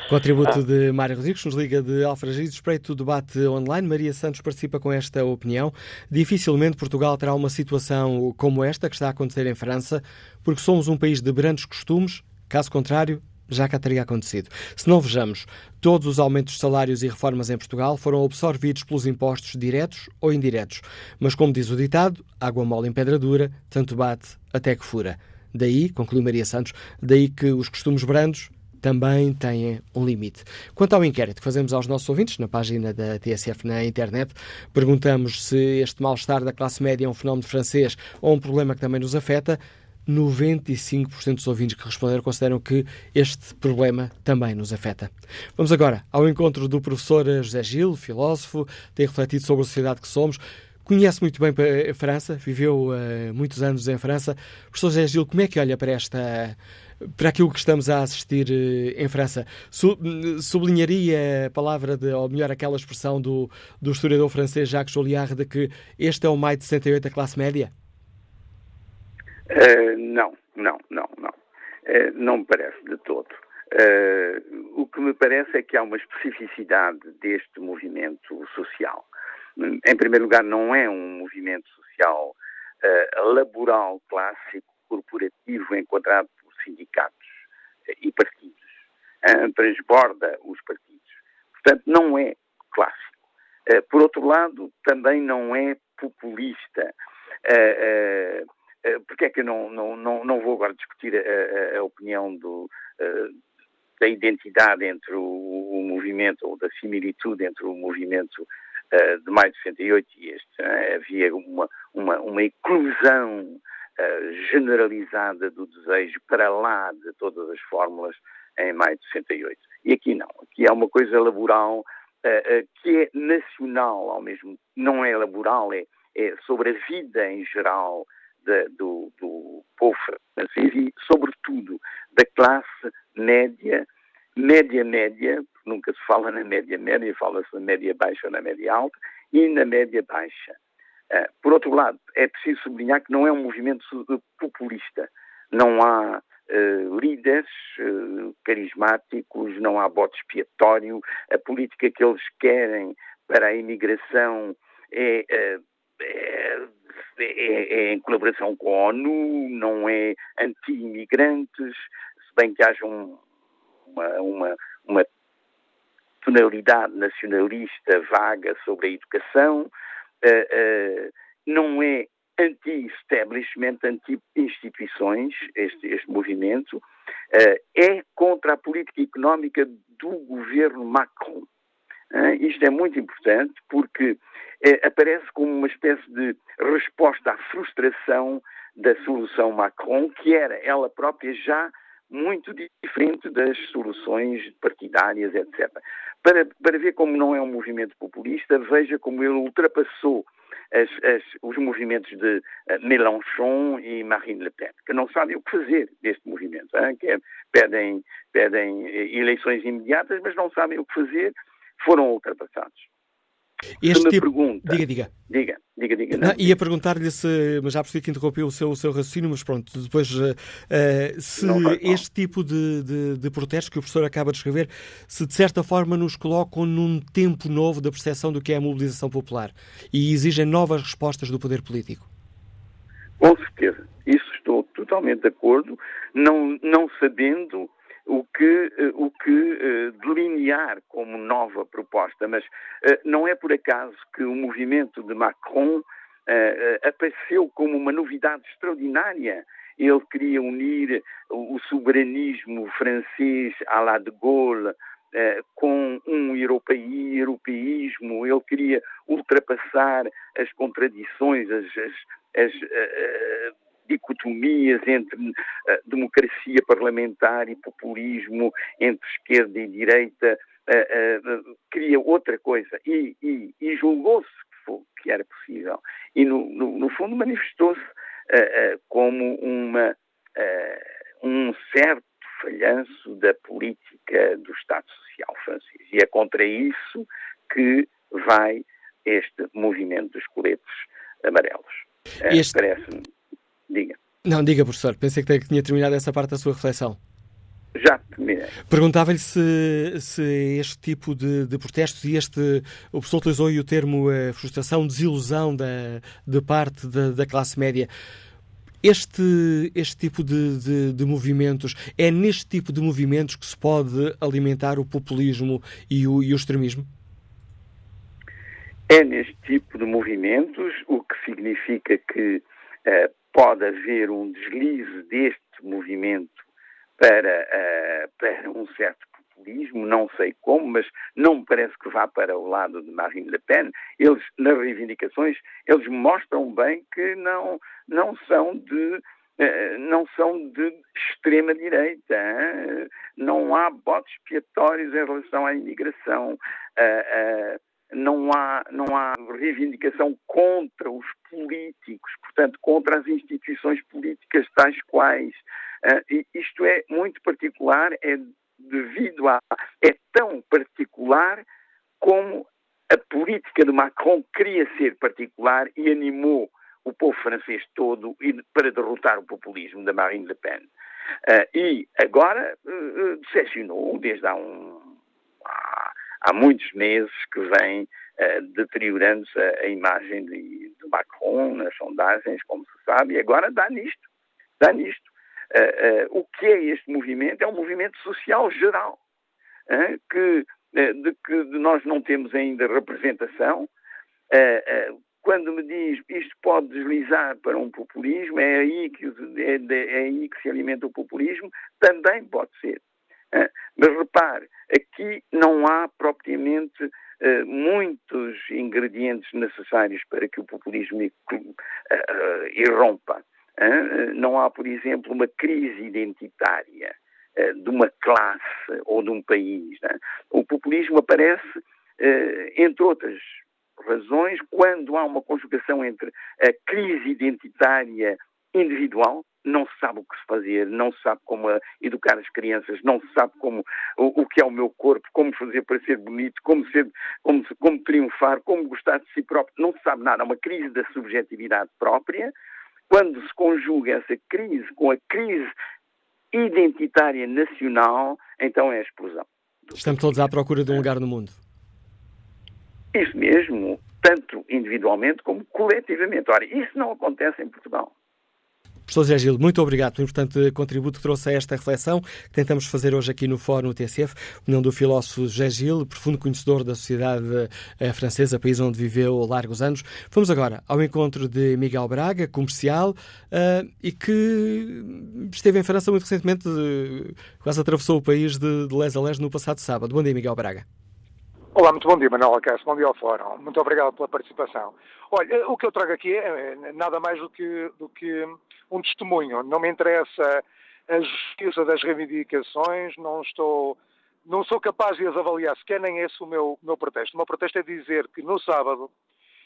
Contributo ah. de Mário Rodrigues, nos liga de Alfragido, espreito o debate online. Maria Santos participa com esta opinião. Dificilmente Portugal terá uma situação como esta que está a acontecer em França, porque somos um país de brandos costumes. Caso contrário, já cá teria acontecido. Se não vejamos, todos os aumentos de salários e reformas em Portugal foram absorvidos pelos impostos diretos ou indiretos. Mas, como diz o ditado, água mole em pedra dura, tanto bate até que fura. Daí, conclui Maria Santos, daí que os costumes brandos também têm um limite. Quanto ao inquérito que fazemos aos nossos ouvintes na página da TSF na internet, perguntamos se este mal-estar da classe média é um fenómeno francês ou um problema que também nos afeta. 95% dos ouvintes que responderam consideram que este problema também nos afeta. Vamos agora ao encontro do professor José Gil, filósofo, tem refletido sobre a sociedade que somos, conhece muito bem a França, viveu uh, muitos anos em França. Professor José Gil, como é que olha para esta para aquilo que estamos a assistir uh, em França? sublinharia a palavra, de, ou melhor, aquela expressão do, do historiador francês Jacques Joliard de que este é o maio de 68 da classe média? Uh, não, não, não, não. Uh, não me parece de todo. Uh, o que me parece é que há uma especificidade deste movimento social. Em primeiro lugar, não é um movimento social laboral clássico, corporativo, enquadrado por sindicatos e partidos. transborda os partidos. Portanto, não é clássico. por outro lado, também não é populista. Uh, uh, porque é que eu não, não, não, não vou agora discutir a, a, opinião do, uh, da identidade entre o, o, movimento, ou da similitude entre o movimento uh, de maio de 68 e este. Uh, havia uma, uma, uma eclosão generalizada do desejo para lá de todas as fórmulas em maio de 68. E aqui não. Aqui há uma coisa laboral que é nacional ao mesmo não é laboral, é, é sobre a vida em geral do, do povo francês e, sobretudo, da classe média, média-média, nunca se fala na média-média, fala-se na média baixa ou na média alta, e na média baixa. Uh, por outro lado, é preciso sublinhar que não é um movimento populista. Não há uh, líderes uh, carismáticos, não há bote expiatório. A política que eles querem para a imigração é, é é, é, em colaboração com a ONU, não é anti-imigrantes, se bem que haja um, uma, uma, uma tonalidade nacionalista vaga sobre a educação, uh, uh, não é anti-establishment, anti-instituições, este, este movimento, uh, é contra a política económica do governo Macron. isto é muito importante porque aparece como uma espécie de resposta à frustração da solução Macron, que era ela própria já muito diferente das soluções partidárias, etc. Para, para ver como não é um movimento populista, veja como ele ultrapassou as, as, os movimentos de uh, Mélenchon e Marine Le Pen, que não sabem o que fazer deste movimento, hein? que é, pedem, pedem eh, eleições imediatas, mas não sabem o que fazer, foram ultrapassados. Este tipo... pergunta. Diga, diga. Diga, diga, diga. Não, ia perguntar-lhe se. Mas já percebi que interrompeu o seu, o seu raciocínio, mas pronto, depois. Uh, se este tipo de, de, de protestos que o professor acaba de escrever, se de certa forma nos colocam num tempo novo da percepção do que é a mobilização popular e exigem novas respostas do poder político. Com certeza. Isso estou totalmente de acordo, não, não sabendo o que, eh, o que uh, delinear como nova proposta. Mas uh, não é por acaso que o movimento de Macron apareceu como uma novidade extraordinária. Ele queria unir o soberanismo francês à la de Gaulle com um europeísmo, ele queria ultrapassar as contradições, as, as, as dicotomias entre uh, democracia parlamentar e populismo, entre esquerda e direita, uh, cria outra coisa. E, e, e julgou-se que, que, era possível. E, no, no, no fundo, manifestou-se como uma, um certo falhanço da política do Estado Social francês. E é contra isso que vai este movimento dos coletes amarelos. Este... Parece-me. Diga. Não, diga, professor. Pensei que tinha terminado essa parte da sua reflexão. Já terminei. Perguntava-lhe se, se este tipo de, de, protestos e este. O professor utilizou o termo uh, frustração, desilusão da, de parte da, da classe média. Este, este tipo de, de, de, movimentos, é neste tipo de movimentos que se pode alimentar o populismo e o, e o extremismo? É neste tipo de movimentos, o que significa que uh, pode haver um deslize deste movimento para, uh, para um certo populismo, não sei como, mas não me parece que vá para o lado de Marine Le Pen. Eles, nas reivindicações, eles mostram bem que não, não são de uh, não são de extrema direita, não há botes expiatórios em relação à imigração. Uh, não há, não há reivindicação contra os políticos, portanto, contra as instituições políticas tais quais. Uh, isto é muito particular, é devido a. é tão particular como a política de Macron queria ser particular e animou o povo francês todo para derrotar o populismo da Marine Le Pen. Uh, e agora uh, decepcionou desde há um. Há muitos meses que vem uh, deteriorando-se a, a, imagem de, de, Macron nas sondagens, como se sabe, e agora dá nisto, dá nisto. Uh, uh, o que é este movimento? É um movimento social geral, que, de que nós não temos ainda representação. quando me diz isto pode deslizar para um populismo, é aí que, é, é aí que se alimenta o populismo, também pode ser. Mas repare, aqui não há propriamente uh, muitos ingredientes necessários para que o populismo uh, irrompa. Não há, por exemplo, uma crise identitária de uma classe ou de um país. O populismo aparece, entre outras razões, quando há uma conjugação entre a crise identitária individual, não se sabe o que se fazer, não se sabe como educar as crianças, não se sabe como o, o que é o meu corpo, como fazer para ser bonito, como, ser, como, como triunfar, como gostar de si próprio, não se sabe nada, é uma crise da subjetividade própria. Quando se conjuga essa crise com a crise identitária nacional, então é a explosão. Estamos todos à procura de um lugar no mundo. Isso mesmo, tanto individualmente como coletivamente. Ora, isso não acontece em Portugal. Professor Zé Gil, muito obrigado pelo importante contributo que trouxe a esta reflexão que tentamos fazer hoje aqui no Fórum TSF. Opinião do filósofo Zé Gil, profundo conhecedor da sociedade eh, francesa, país onde viveu largos anos. Vamos agora ao encontro de Miguel Braga, comercial, uh, e que esteve em França muito recentemente, uh, quase atravessou o país de, de les a les no passado sábado. Bom dia, Miguel Braga. Olá, muito bom dia, Manuel Alcácer. Bom dia ao Fórum. Muito obrigado pela participação. Olha, o que eu trago aqui é, é nada mais do que, do que um testemunho. Não me interessa a justiça das reivindicações, não estou, não sou capaz de as avaliar sequer, nem esse o meu, meu protesto. O meu protesto é dizer que no sábado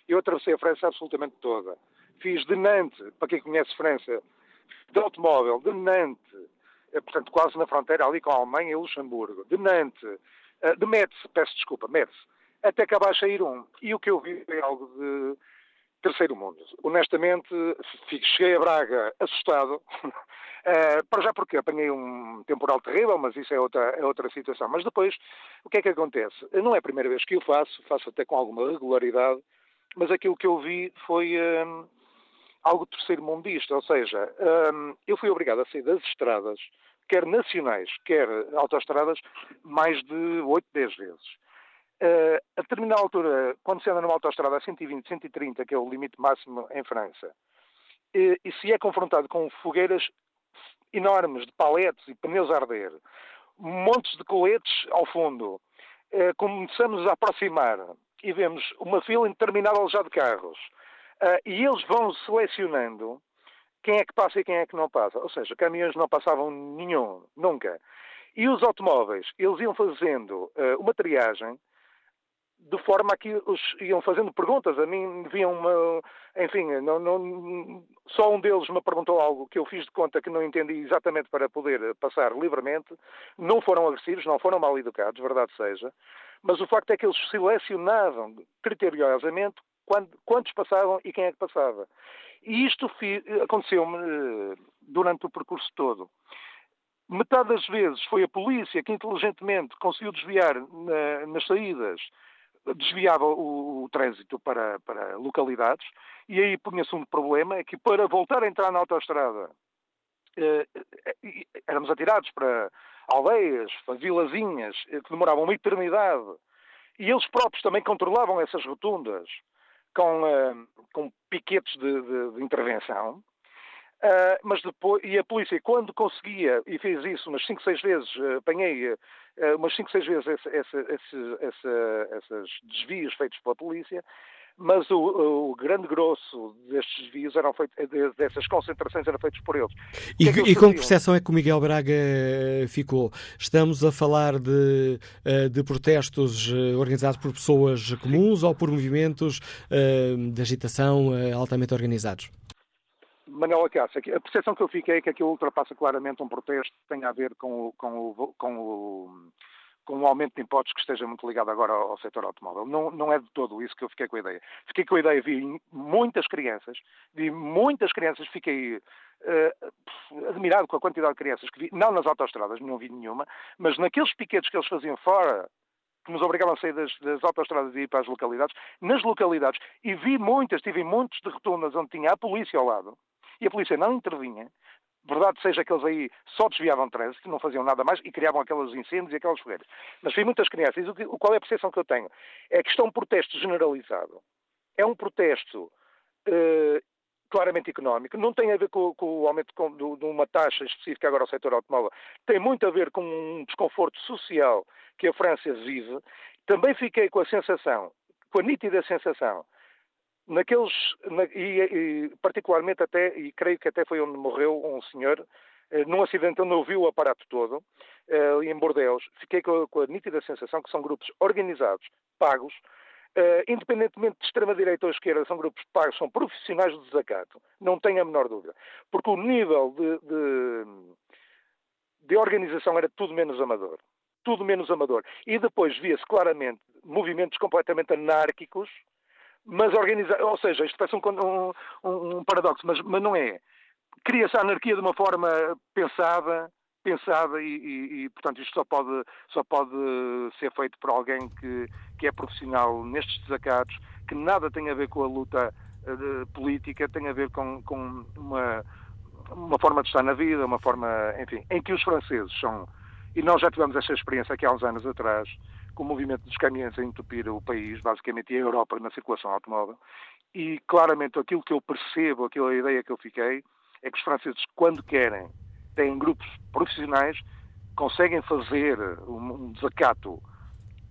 eu atravessei a França absolutamente toda. Fiz de Nantes, para quem conhece França, de automóvel, de Nantes, eh, portanto quase na fronteira ali com a Alemanha e Luxemburgo, de Nantes, eh, de Metz, peço desculpa, Metz, até acabar a sair um. E o que eu vi foi algo de terceiro mundo. Honestamente, cheguei a Braga assustado. Uh, para já porque apanhei um temporal terrível, mas isso é outra, é outra situação. Mas depois, o que é que acontece? Não é a primeira vez que eu faço, faço até com alguma regularidade, mas aquilo que eu vi foi um, algo terceiro mundista, ou seja, um, eu fui obrigado a sair das estradas quer nacionais, quer autoestradas, mais de 8, 10 vezes. Uh, a determinada altura, quando se anda numa autoestrada a 120, 130, que é o limite máximo em França, uh, e se é confrontado com fogueiras enormes de paletes e pneus a arder, montes de coletes ao fundo, uh, começamos a aproximar e vemos uma fila interminável já de carros, e eles vão selecionando quem é que passa e quem é que não passa. Ou seja, caminhões não passavam nenhum, nunca. E os automóveis, eles iam fazendo uh, uma triagem de forma a que os iam fazendo perguntas. A mim viam uma. Enfim, não, não, só um deles me perguntou algo que eu fiz de conta que não entendi exatamente para poder passar livremente. Não foram agressivos, não foram mal educados, verdade seja. Mas o facto é que eles selecionavam criteriosamente quantos passavam e quem é que passava. E isto aconteceu-me eh, durante o percurso todo. Metade das vezes foi a polícia que inteligentemente conseguiu desviar na, nas saídas desviava o, o trânsito para, para, localidades e aí punha-se um problema, é que para voltar a entrar na autoestrada eh, eh, éramos atirados para aldeias, para vilazinhas, eh, que demoravam uma eternidade. E eles próprios também controlavam essas rotundas com, eh, com piquetes de, de, de intervenção. Uh, mas depois, e a polícia, quando conseguia, e fez isso umas 5, 6 vezes, uh, apanhei uh, umas 5, 6 vezes esse, esse, esse, esses desvios feitos pela polícia, mas o, o, grande grosso destes desvios eram feitos, dessas concentrações eram feitos por eles. E, que é que e com que percepção é que o Miguel Braga ficou? Estamos a falar de, de protestos organizados por pessoas comuns Sim. ou por movimentos de agitação altamente organizados? Manuela Cássio, a percepção que eu fiquei é que aquilo ultrapassa claramente um protesto que tem a ver com o, com o, com o, com um aumento de impostos que esteja muito ligado agora ao, ao setor automóvel. Não, não é de todo isso que eu fiquei com a ideia. Fiquei com a ideia, vi muitas crianças, vi muitas crianças, fiquei uh, admirado com a quantidade de crianças que vi, não nas autoestradas, não vi nenhuma, mas naqueles piquetes que eles faziam fora que nos obrigavam a sair das, das autoestradas e ir para as localidades, nas localidades, e vi muitas, tive muitos de rotundas onde tinha a polícia ao lado, e a polícia não intervinha, verdade seja que eles aí só desviavam trânsito, não faziam nada mais e criavam aqueles incêndios e aquelas fogueiras. Mas vi muitas crianças. E o, qual é a percepção que eu tenho? É que isto é um protesto generalizado. É um protesto uh, claramente económico. Não tem a ver com, com o aumento de, de uma taxa específica agora ao setor automóvel. Tem muito a ver com um desconforto social que a França vive. Também fiquei com a sensação, com a nítida sensação, naqueles, na, e, e, particularmente até, e creio que até foi onde morreu um senhor, eh, num acidente onde ouviu o aparato todo, eh, em Bordeaux, fiquei com a, com a, nítida sensação que são grupos organizados, pagos, eh, independentemente de extrema-direita ou esquerda, são grupos pagos, são profissionais de desacato, não tenho a menor dúvida. Porque o nível de, de, de organização era tudo menos amador. Tudo menos amador. E depois via-se claramente movimentos completamente anárquicos, mas organizar, ou seja, isto parece um, um, um paradoxo, mas, mas, não é. Cria-se a anarquia de uma forma pensada, pensada e, e, e, portanto isto só pode, só pode ser feito por alguém que, que é profissional nestes desacatos, que nada tem a ver com a luta uh, política, tem a ver com, com uma, uma forma de estar na vida, uma forma, enfim, em que os franceses são, e nós já tivemos esta experiência aqui há uns anos atrás, o movimento dos caminhões a entupir o país, basicamente, e a Europa na circulação automóvel. E claramente aquilo que eu percebo, aquela ideia que eu fiquei, é que os franceses, quando querem, têm grupos profissionais, conseguem fazer um desacato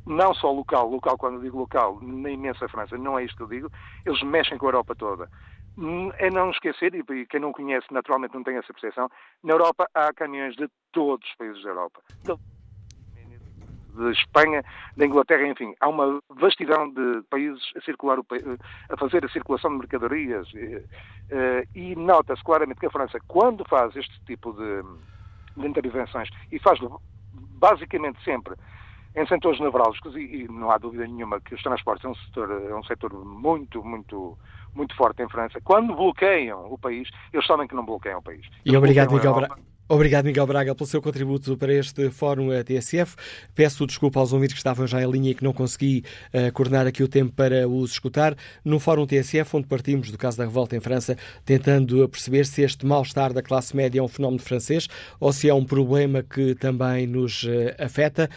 não só local, local quando digo local, na imensa França, não é isto que eu digo, eles mexem com a Europa toda. É não esquecer, e quem não conhece naturalmente não tem essa percepção, na Europa há caminhões de todos os países da Europa de Espanha, da Inglaterra, enfim, há uma vastidão de países a circular, a fazer a circulação de mercadorias eh, e nota-se claramente que a França, quando faz este tipo de, de intervenções, e faz basicamente sempre em setores nevrálgicos, e, e, não há dúvida nenhuma que os transportes é um setor, é um setor muito, muito, muito forte em França. Quando bloqueiam o país, eles sabem que não bloqueiam o país. E obrigado, Miguel Braga. Obrigado, Miguel Braga, pelo seu contributo para este Fórum TSF. Peço desculpa aos ouvintes que estavam já em linha e que não consegui uh, coordenar aqui o tempo para os escutar. No Fórum TSF, onde partimos do caso da revolta em França, tentando perceber se este mal-estar da classe média é um fenómeno francês ou se é um problema que também nos uh, afeta.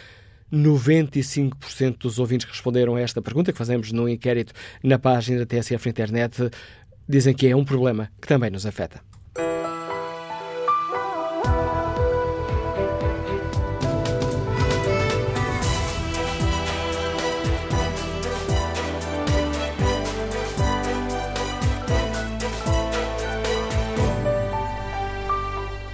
95% dos ouvintes que responderam a esta pergunta, que fazemos num inquérito na página da TSF na internet, dizem que é um problema que também nos afeta.